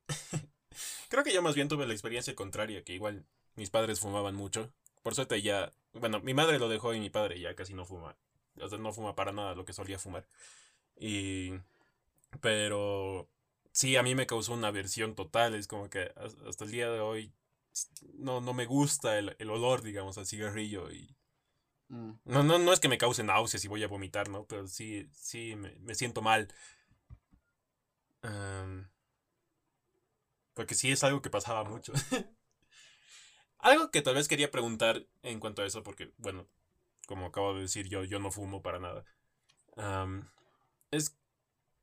Creo que yo más bien tuve la experiencia contraria, que igual mis padres fumaban mucho. Por suerte ya, bueno, mi madre lo dejó y mi padre ya casi no fuma. O sea, no fuma para nada lo que solía fumar. Y... Pero... Sí, a mí me causó una aversión total. Es como que hasta el día de hoy no, no me gusta el, olor, digamos, al cigarrillo y... Mm. No, no, no es que me cause náuseas y voy a vomitar, ¿no? Pero sí, sí, me, siento mal. porque sí es algo que pasaba mucho. algo que tal vez quería preguntar en cuanto a eso, porque, bueno, como acabo de decir yo, yo no fumo para nada. es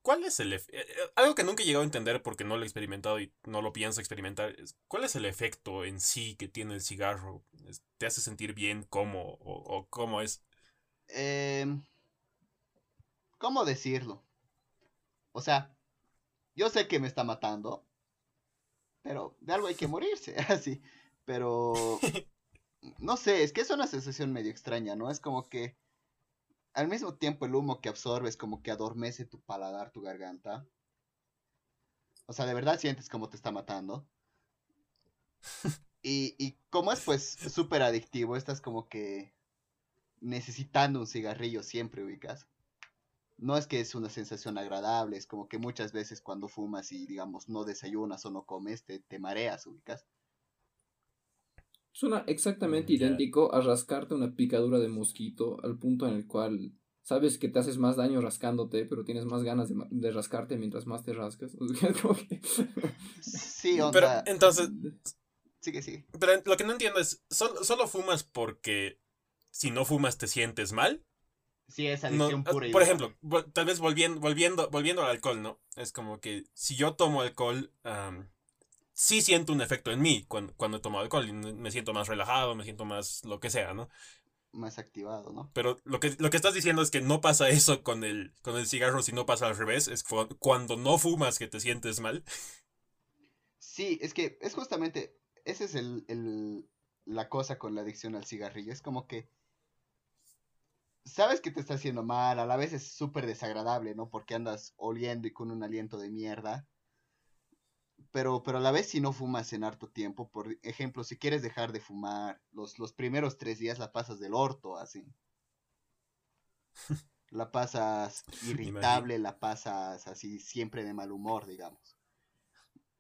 ¿Cuál es el... Eh, eh, algo que nunca he llegado a entender porque no lo he experimentado y no lo pienso experimentar. ¿Cuál es el efecto en sí que tiene el cigarro? ¿Te hace sentir bien? ¿Cómo? ¿O, cómo es? Em, ¿Cómo decirlo? O sea, yo sé que me está matando, pero de algo hay que morirse, así. Pero... No sé, es que es una sensación medio extraña, ¿no? Es como que al mismo tiempo el humo que absorbes como que adormece tu paladar, tu garganta. O sea, de verdad sientes como te está matando. y, y como es pues súper adictivo, estás como que necesitando un cigarrillo siempre ubicas. No es que es una sensación agradable, es como que muchas veces cuando fumas y digamos no desayunas o no comes, te, te mareas, ubicas. Suena exactamente idéntico a rascarte una picadura de mosquito al punto en el cual sabes que te haces más daño rascándote, pero tienes más ganas de, rascarte mientras más te rascas. Sí, Pero entonces... Sigue, sigue. Pero lo que no entiendo es, ¿solo, fumas porque si no fumas te sientes mal? Sí, es adicción pura. por ejemplo, tal vez volviendo, volviendo, volviendo al alcohol, ¿no? Es como que si yo tomo alcohol, sí siento un efecto en mí cuando, cuando he tomado alcohol. Y me siento más relajado, me siento más lo que sea, ¿no? Más activado, ¿no? Pero lo que, lo que estás diciendo es que no pasa eso con el, con el cigarro, si no pasa al revés. Es cuando no fumas que te sientes mal. Sí, es que es justamente, esa es el, el, la cosa con la adicción al cigarrillo. Es como que sabes que te está haciendo mal, a la vez es súper desagradable, ¿no? Porque andas oliendo y con un aliento de mierda. Pero, pero a la vez si no fumas en harto tiempo, por ejemplo, si quieres dejar de fumar, los, los primeros tres días la pasas del orto, así. La pasas irritable, la pasas así siempre de mal humor, digamos.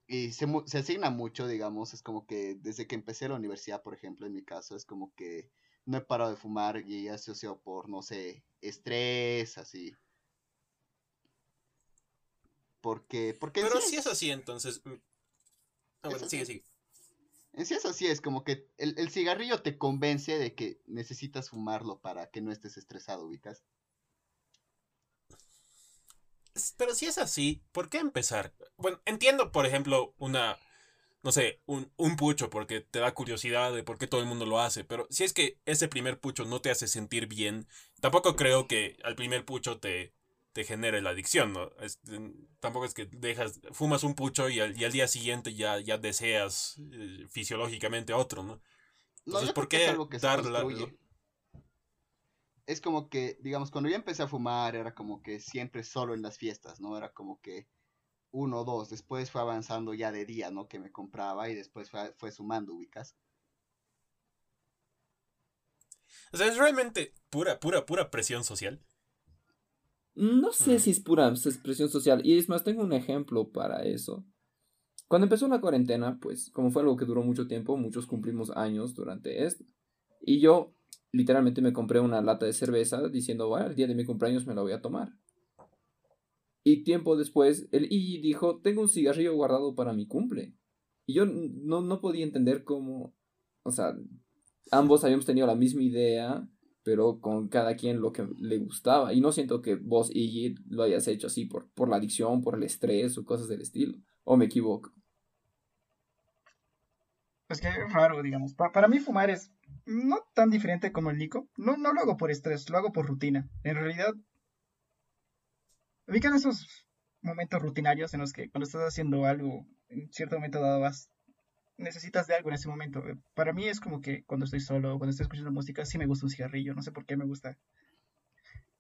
Y se, se asigna mucho, digamos, es como que desde que empecé la universidad, por ejemplo, en mi caso, es como que no he parado de fumar y asocio por, no sé, estrés, así. Porque, porque Pero si es así, entonces... Mm, ah, bueno, sigue, sigue. En sí es así, es como que el, cigarrillo te convence de que necesitas fumarlo para que no estés estresado, ubicas. Pero si es así, ¿por qué empezar? Bueno, entiendo, por ejemplo, una no sé, un, un, pucho porque te da curiosidad de por qué todo el mundo lo hace, pero si es que ese primer pucho no te hace sentir bien, tampoco creo que al primer pucho te, te genere la adicción, ¿no? tampoco es que dejas, fumas un pucho y al, día siguiente ya, ya deseas eh, fisiológicamente otro, ¿no? Entonces, ¿por qué dar la, Es como que, digamos, cuando yo empecé a fumar era como que siempre solo en las fiestas, ¿no? Era como que uno, dos, después fue avanzando ya de día, ¿no? Que me compraba y después fue, sumando, ubicas. O sea, es realmente pura, pura, pura presión social. No sé si es pura presión social. Y es más, tengo un ejemplo para eso. Cuando empezó la cuarentena, pues, como fue algo que duró mucho tiempo, muchos cumplimos años durante esto. Y yo literalmente me compré una lata de cerveza diciendo, bueno, el día de mi cumpleaños me la voy a tomar. Y tiempo después, el I dijo, tengo un cigarrillo guardado para mi cumple. Y yo no, no podía entender cómo, o sea, ambos habíamos tenido la misma idea, pero con cada quien lo que le gustaba. Y no siento que vos, Iggy, lo hayas hecho así por, por la adicción, por el estrés o cosas del estilo. ¿O me equivoco? Es que es raro, digamos. para mí fumar es no tan diferente como el Nico. No, no lo hago por estrés, lo hago por rutina. En realidad, ubican esos momentos rutinarios en los que cuando estás haciendo algo, en cierto momento dado vas, necesitas de algo en ese momento. Para mí es como que cuando estoy solo, cuando estoy escuchando música, sí me gusta un cigarrillo, no sé por qué me gusta.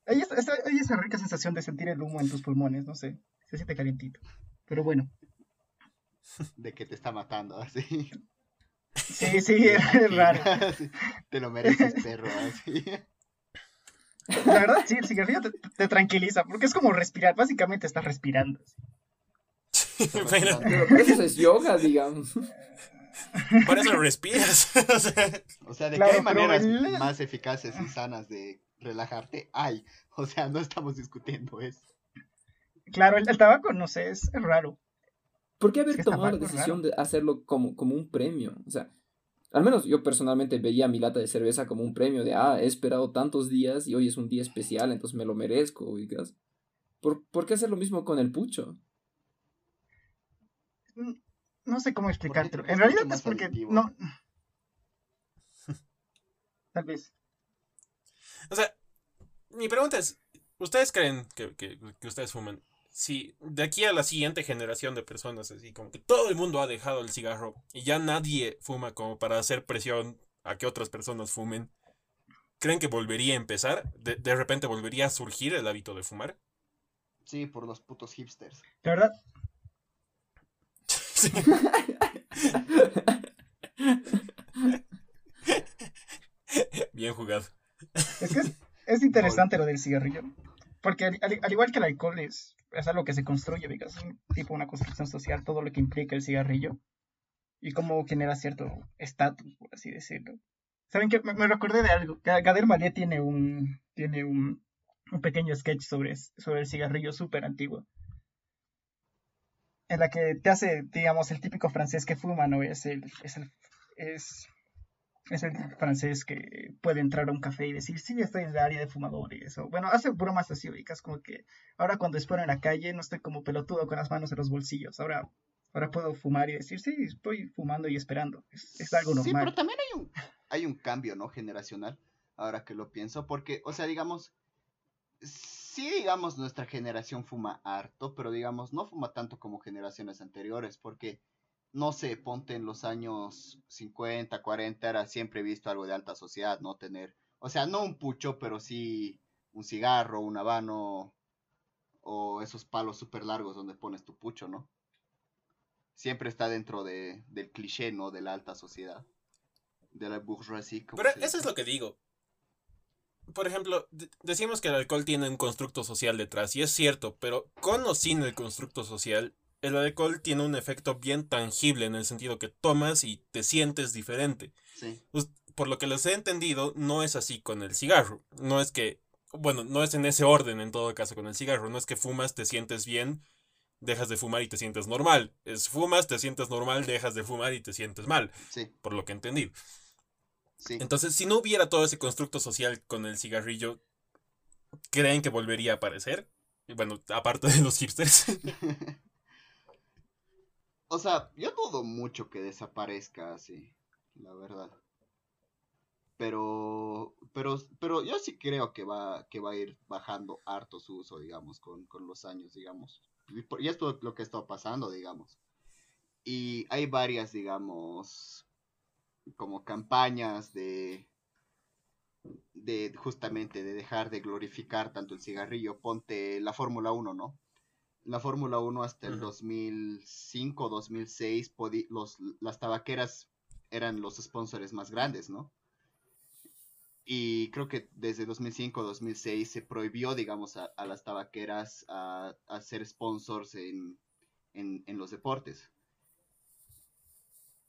Hay, esa rica sensación de sentir el humo en tus pulmones, no sé, se siente calientito. Pero bueno. De que te está matando, así. Sí, sí, es raro. te lo mereces, perro, así. La verdad, sí, el cigarrillo te, tranquiliza, porque es como respirar, básicamente estás respirando. pero, eso es yoga, digamos. Por eso respiras. o sea, de qué hay maneras más eficaces y sanas de relajarte, hay. O sea, no estamos discutiendo eso. Claro, el, tabaco, no sé, es, raro. ¿Por qué haber tomado la decisión de hacerlo como, como un premio? O sea, al menos yo personalmente veía mi lata de cerveza como un premio de, ah, he esperado tantos días y hoy es un día especial, entonces me lo merezco, oigas. ¿Por, ¿por qué hacer lo mismo con el pucho? No sé cómo explicártelo. En realidad es porque no. Tal vez. O sea, mi pregunta es, ¿ustedes creen que, que, que ustedes fuman? si de aquí a la siguiente generación de personas, así como que todo el mundo ha dejado el cigarro y ya nadie fuma como para hacer presión a que otras personas fumen, ¿creen que volvería a empezar? ¿De, de repente volvería a surgir el hábito de fumar? Sí, por los putos hipsters. ¿De verdad? Bien jugado. Es que es, interesante lo del cigarrillo. Porque al, igual que el alcohol es, es algo que se construye, es un tipo una construcción social, todo lo que implica el cigarrillo y cómo genera cierto estatus, por así decirlo. ¿Saben qué? Me, recordé de algo. Gader Malé tiene un, tiene un, un pequeño sketch sobre, sobre el cigarrillo súper antiguo. En la que te hace, digamos, el típico francés que fuma, ¿no? Es el, es el, es es el francés que puede entrar a un café y decir, sí, estoy en el área de fumadores. O, bueno, hace bromas así ubicas, como que ahora cuando espero en la calle no estoy como pelotudo con las manos en los bolsillos. Ahora Ahora puedo fumar y decir, sí, estoy fumando y esperando. Es, algo normal. Sí, pero también hay un, hay un cambio, ¿no? Generacional, ahora que lo pienso, porque, o sea, digamos, sí, digamos, nuestra generación fuma harto, pero digamos, no fuma tanto como generaciones anteriores, porque, no sé, ponte en los años 50, 40, era siempre visto algo de alta sociedad, ¿no? Tener, o sea, no un pucho, pero sí un cigarro, un habano, o esos palos súper largos donde pones tu pucho, ¿no? Siempre está dentro de, del cliché, ¿no? De la alta sociedad. De la bourgeoisie. Pero eso es lo que digo. Por ejemplo, decimos que el alcohol tiene un constructo social detrás, y es cierto, pero con o sin el constructo social, el alcohol tiene un efecto bien tangible en el sentido que tomas y te sientes diferente. Sí. Por lo que les he entendido, no es así con el cigarro. No es que bueno, no es en ese orden en todo caso con el cigarro. No es que fumas, te sientes bien, dejas de fumar y te sientes normal. Es fumas, te sientes normal, dejas de fumar y te sientes mal. Sí. Por lo que entendí. Sí. Entonces, si no hubiera todo ese constructo social con el cigarrillo, ¿creen que volvería a aparecer? Y bueno, aparte de los hipsters. o sea, yo dudo mucho que desaparezca así, la verdad. Pero, pero, pero yo sí creo que va, que va a ir bajando harto su uso, digamos, con, con los años, digamos. Y esto es lo que está pasando, digamos. Y hay varias, digamos, como campañas de, de justamente de dejar de glorificar tanto el cigarrillo. Ponte la Fórmula 1, ¿no? La Fórmula 1 hasta el 2005, 2006, los, las tabaqueras eran los sponsors más grandes, ¿no? Y creo que desde 2005 2006 se prohibió, digamos, a, las tabaqueras a, a ser sponsors en, los deportes.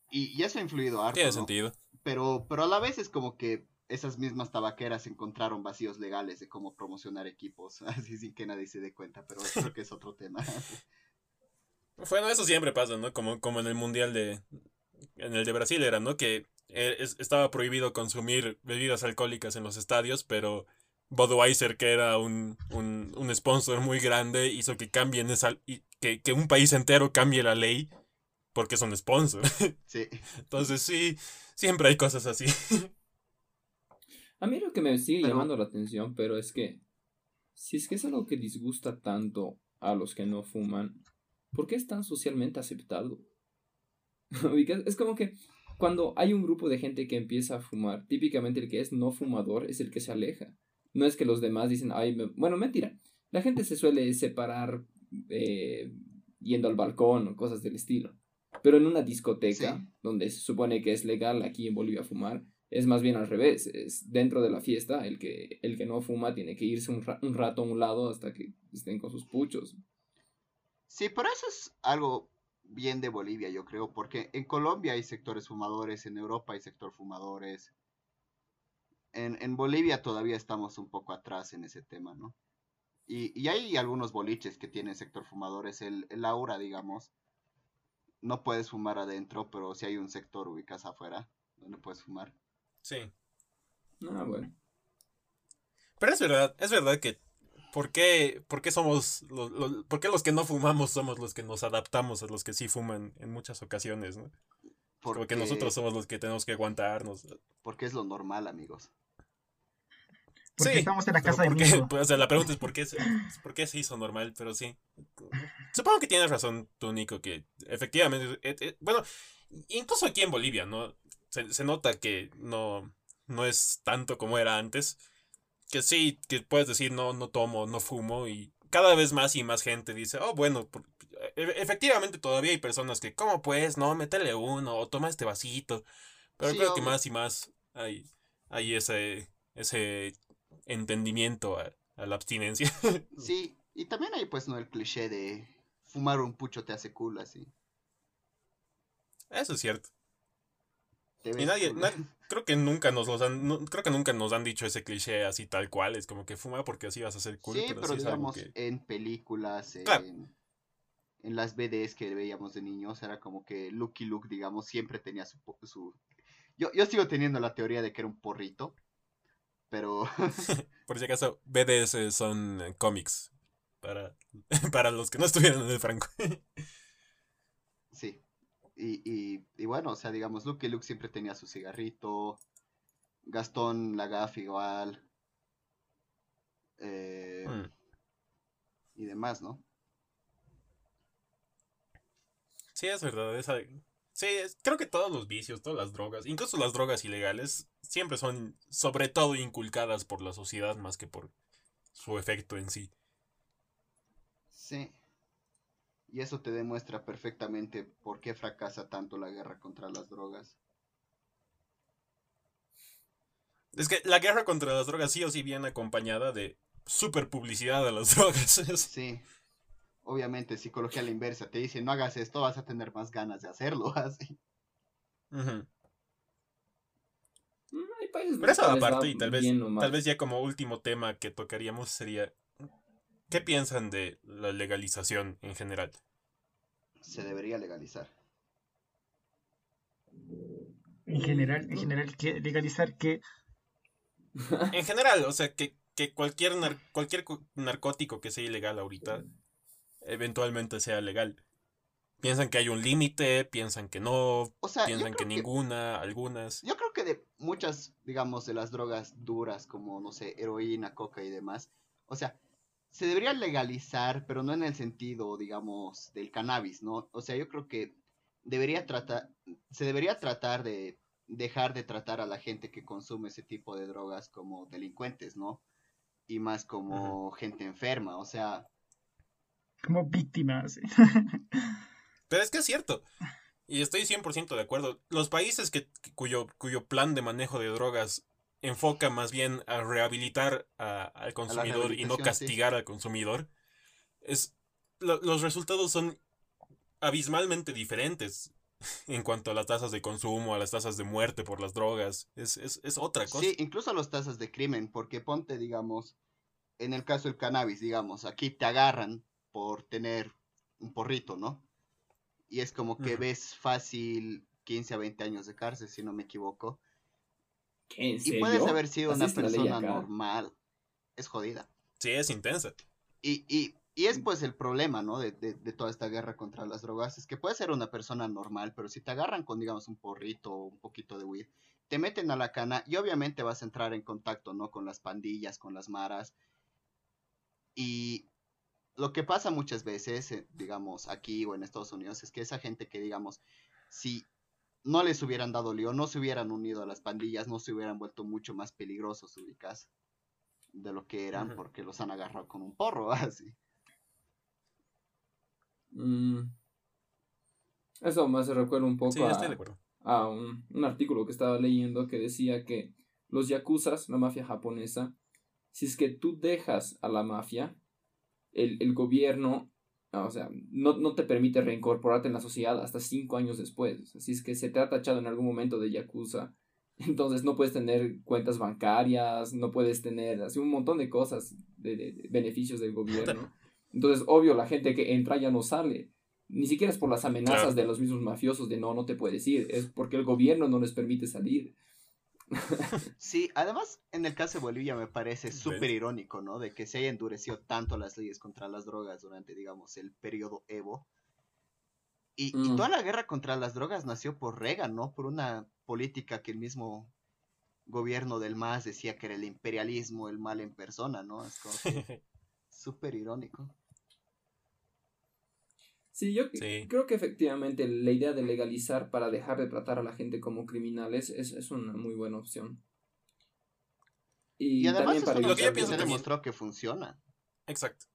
Y, eso ha influido harto. Tiene sentido. Pero, pero a la vez es como que esas mismas tabaqueras encontraron vacíos legales de cómo promocionar equipos, así sin que nadie se dé cuenta, pero creo que es otro tema. Bueno, eso siempre pasa, ¿no? Como, como en el Mundial de... En el de Brasil era, ¿no? Que eh, estaba prohibido consumir bebidas alcohólicas en los estadios, pero Budweiser, que era un, un, sponsor muy grande, hizo que cambien esa, que, que un país entero cambie la ley porque son sponsor. Sí. Entonces sí, siempre hay cosas así. A mí lo que me sigue llamando la atención, pero es que si es que es algo que disgusta tanto a los que no fuman, ¿por qué es tan socialmente aceptado? es como que cuando hay un grupo de gente que empieza a fumar, típicamente el que es no fumador es el que se aleja. No es que los demás dicen, ay, bueno, mentira. La gente se suele separar eh, yendo al balcón o cosas del estilo. Pero en una discoteca, donde se supone que es legal aquí en Bolivia fumar, es más bien al revés. Es dentro de la fiesta, el que, el que no fuma tiene que irse un, un rato a un lado hasta que estén con sus puchos. Sí, pero eso es algo bien de Bolivia, yo creo, porque en Colombia hay sectores fumadores, en Europa hay sector fumadores. En, Bolivia todavía estamos un poco atrás en ese tema, ¿no? Y, hay algunos boliches que tienen sector fumadores, el, el aura, digamos. No puedes fumar adentro, pero si hay un sector ubicas afuera donde puedes fumar. Sí. Ah, bueno. Pero es verdad, es verdad que ¿Por qué, por qué somos, los, por qué los que no fumamos somos los que nos adaptamos a los que sí fuman en muchas ocasiones, ¿no? Porque, nosotros somos los que tenemos que aguantarnos. Porque es lo normal, amigos. Porque sí, estamos en la casa de pues, o sea, la pregunta es ¿por qué, por qué se hizo normal, pero sí. Supongo que tienes razón tú, Nico, que efectivamente, eh, eh, bueno, incluso aquí en Bolivia, ¿no? Se, se nota que no, no es tanto como era antes que sí, que puedes decir no, no tomo, no fumo y cada vez más y más gente dice, oh, bueno, e, efectivamente todavía hay personas que, ¿cómo pues? No, métele uno o toma este vasito. Pero creo que más y más hay, hay ese, ese entendimiento a, la abstinencia. Sí, y también hay pues no el cliché de fumar un pucho te hace cool así. Eso es cierto. Y nadie, creo que nunca nos los han, creo que nunca nos han dicho ese cliché así tal cual, es como que fuma porque así vas a ser cool. Sí, pero, digamos en películas, en, en, las BDs que veíamos de niños, era como que Lucky Luke, digamos, siempre tenía su... su... Yo, yo sigo teniendo la teoría de que era un porrito, pero... Por si acaso, BDs son eh, cómics, para, para los que no estuvieran en el franco. Sí. Y, y, y bueno, o sea, digamos, Luke Luke siempre tenía su cigarrito. Gastón Lagaf igual. Eh, Mm. Y demás, ¿no? Sí, es verdad. esa- Sí, creo que todos los vicios, todas las drogas, incluso las drogas ilegales, siempre son sobre todo inculcadas por la sociedad más que por su efecto en sí. Sí. Y eso te demuestra perfectamente por qué fracasa tanto la guerra contra las drogas. Es que la guerra contra las drogas sí o sí viene acompañada de super publicidad de las drogas. Sí. Obviamente, psicología a la inversa. Te dice, no hagas esto, vas a tener más ganas de hacerlo. Así. Ujú. Hay países Pero eso aparte, y tal vez, tal vez ya como último tema que tocaríamos sería, ¿qué piensan de la legalización en general? Se debería legalizar. En general, en general, ¿qué? legalizar que En general, o sea, que, que cualquier, nar- cualquier cu- narcótico que sea ilegal ahorita, eventualmente sea legal. Piensan que hay un límite, piensan que no, O sea, piensan que, ninguna, algunas. yo creo que de muchas, digamos, de las drogas duras, como, no sé, heroína, coca y demás, o sea, se debería legalizar, pero no en el sentido, digamos, del cannabis, ¿no? O sea, yo creo que debería tratar, se debería tratar de dejar de tratar a la gente que consume ese tipo de drogas como delincuentes, ¿no? Y más como gente enferma, o sea, como víctimas. Pero es que es cierto. Y estoy 100% de acuerdo. Los países que, cuyo, cuyo plan de manejo de drogas enfoca más bien a rehabilitar a- al consumidor y no sí. castigar al consumidor, es, lo- los resultados son abismalmente diferentes en cuanto a las tasas de consumo, a las tasas de muerte por las drogas. Es, es, es otra cosa. Sí, incluso las tasas de crimen, porque ponte, digamos, en el caso del cannabis, digamos, aquí te agarran por tener un porrito, ¿no? Y es como que ves fácil 15 a 20 años de cárcel, si no me equivoco. ¿Qué, en Y serio? puedes haber sido ¿Así una persona normal. Es jodida. Sí, es intensa. Y, y, y es pues el problema, ¿no? De, de, de toda esta guerra contra las drogas. Es que puedes ser una persona normal, pero si te agarran con, digamos, un porrito o un poquito de weed, te meten a la cana y obviamente vas a entrar en contacto, ¿no? Con las pandillas, con las maras. Y lo que pasa muchas veces, eh, digamos, aquí o en Estados Unidos, es que esa gente que, digamos, si no les hubieran dado lío, no se hubieran unido a las pandillas, no se hubieran vuelto mucho más peligrosos, ubicas, de lo que eran, porque los han agarrado con un porro, así. Mm. Eso me hace recuerdo un poco Sí, a, estoy de acuerdo. a un, un artículo que estaba leyendo que decía que los yakuzas, la mafia japonesa, si es que tú dejas a la mafia, el, el gobierno, ah, o sea, no, no te permite reincorporarte en la sociedad hasta cinco años después. Así es que se te ha tachado en algún momento de yakuza. Entonces no puedes tener cuentas bancarias, no puedes tener así un montón de cosas, de, de- de beneficios del gobierno. Entonces, obvio, la gente que entra ya no sale. Ni siquiera es por las amenazas de los mismos mafiosos de no, no te puedes ir. Es porque el gobierno no les permite salir. Sí, además, en el caso de Bolivia me parece súper irónico, ¿no? De que se haya endurecido tanto las leyes contra las drogas durante, digamos, el periodo Evo. Y, y Mm. toda la guerra contra las drogas nació por Reagan, ¿no? Por una política que el mismo gobierno del MAS decía que era el imperialismo, el mal en persona, ¿no? Es como que súper irónico. Sí, yo Sí. creo que efectivamente la idea de legalizar para dejar de tratar a la gente como criminales es, es una muy buena opción. Y, Y además también es para Lo que yo pienso también- demostró que funciona. Exacto.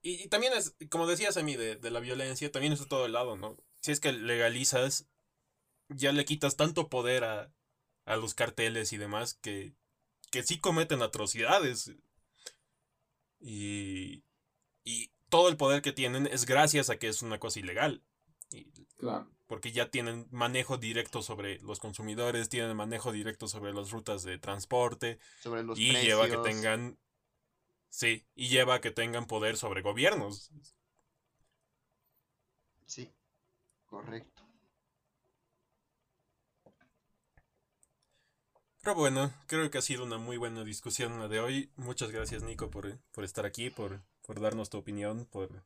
Y, y también es, como decías a mí, de, de la violencia, también es de todo el lado, ¿no? Si es que legalizas, ya le quitas tanto poder a, a los carteles y demás que, que sí cometen atrocidades. Y, y todo el poder que tienen es gracias a que es una cosa ilegal. Y- Claro. porque ya tienen manejo directo sobre los consumidores, tienen manejo directo sobre las rutas de transporte, Sobre los y precios. lleva a que tengan sí y lleva a que tengan poder sobre gobiernos Sí, correcto. pero bueno creo que ha sido una muy buena discusión la de hoy muchas gracias Nico por, por estar aquí por, por darnos tu opinión por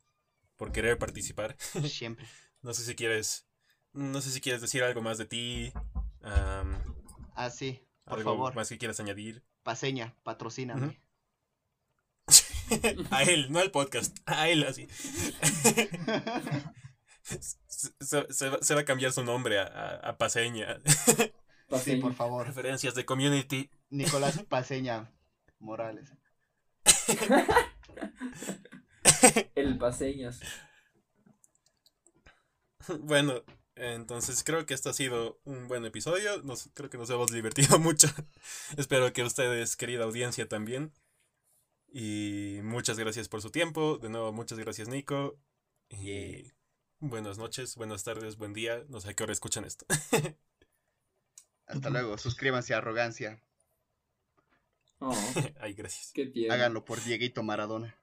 por querer participar. Siempre. no sé si quieres, no sé si quieres decir algo más de ti. Ah, sí, por algo favor. más que quieras añadir. Paseña, patrocíname. A él, no al podcast, a él así. se, se- se va, se va a cambiar su nombre a, a- a Paseña. Sí, por favor. Referencias de community. Nicolás Paseña Morales. El paseñas. Bueno, entonces creo que esto ha sido un buen episodio. Nos, creo que nos hemos divertido mucho. Espero que ustedes, querida audiencia, también. Y muchas gracias por su tiempo. De nuevo, muchas gracias, Nico. Y Yeah. buenas noches, buenas tardes, buen día. No sé a qué hora escuchan esto. Hasta luego. Suscríbanse a Arrogancia. Oh, Ay, gracias. qué tierno. Háganlo por Dieguito Maradona.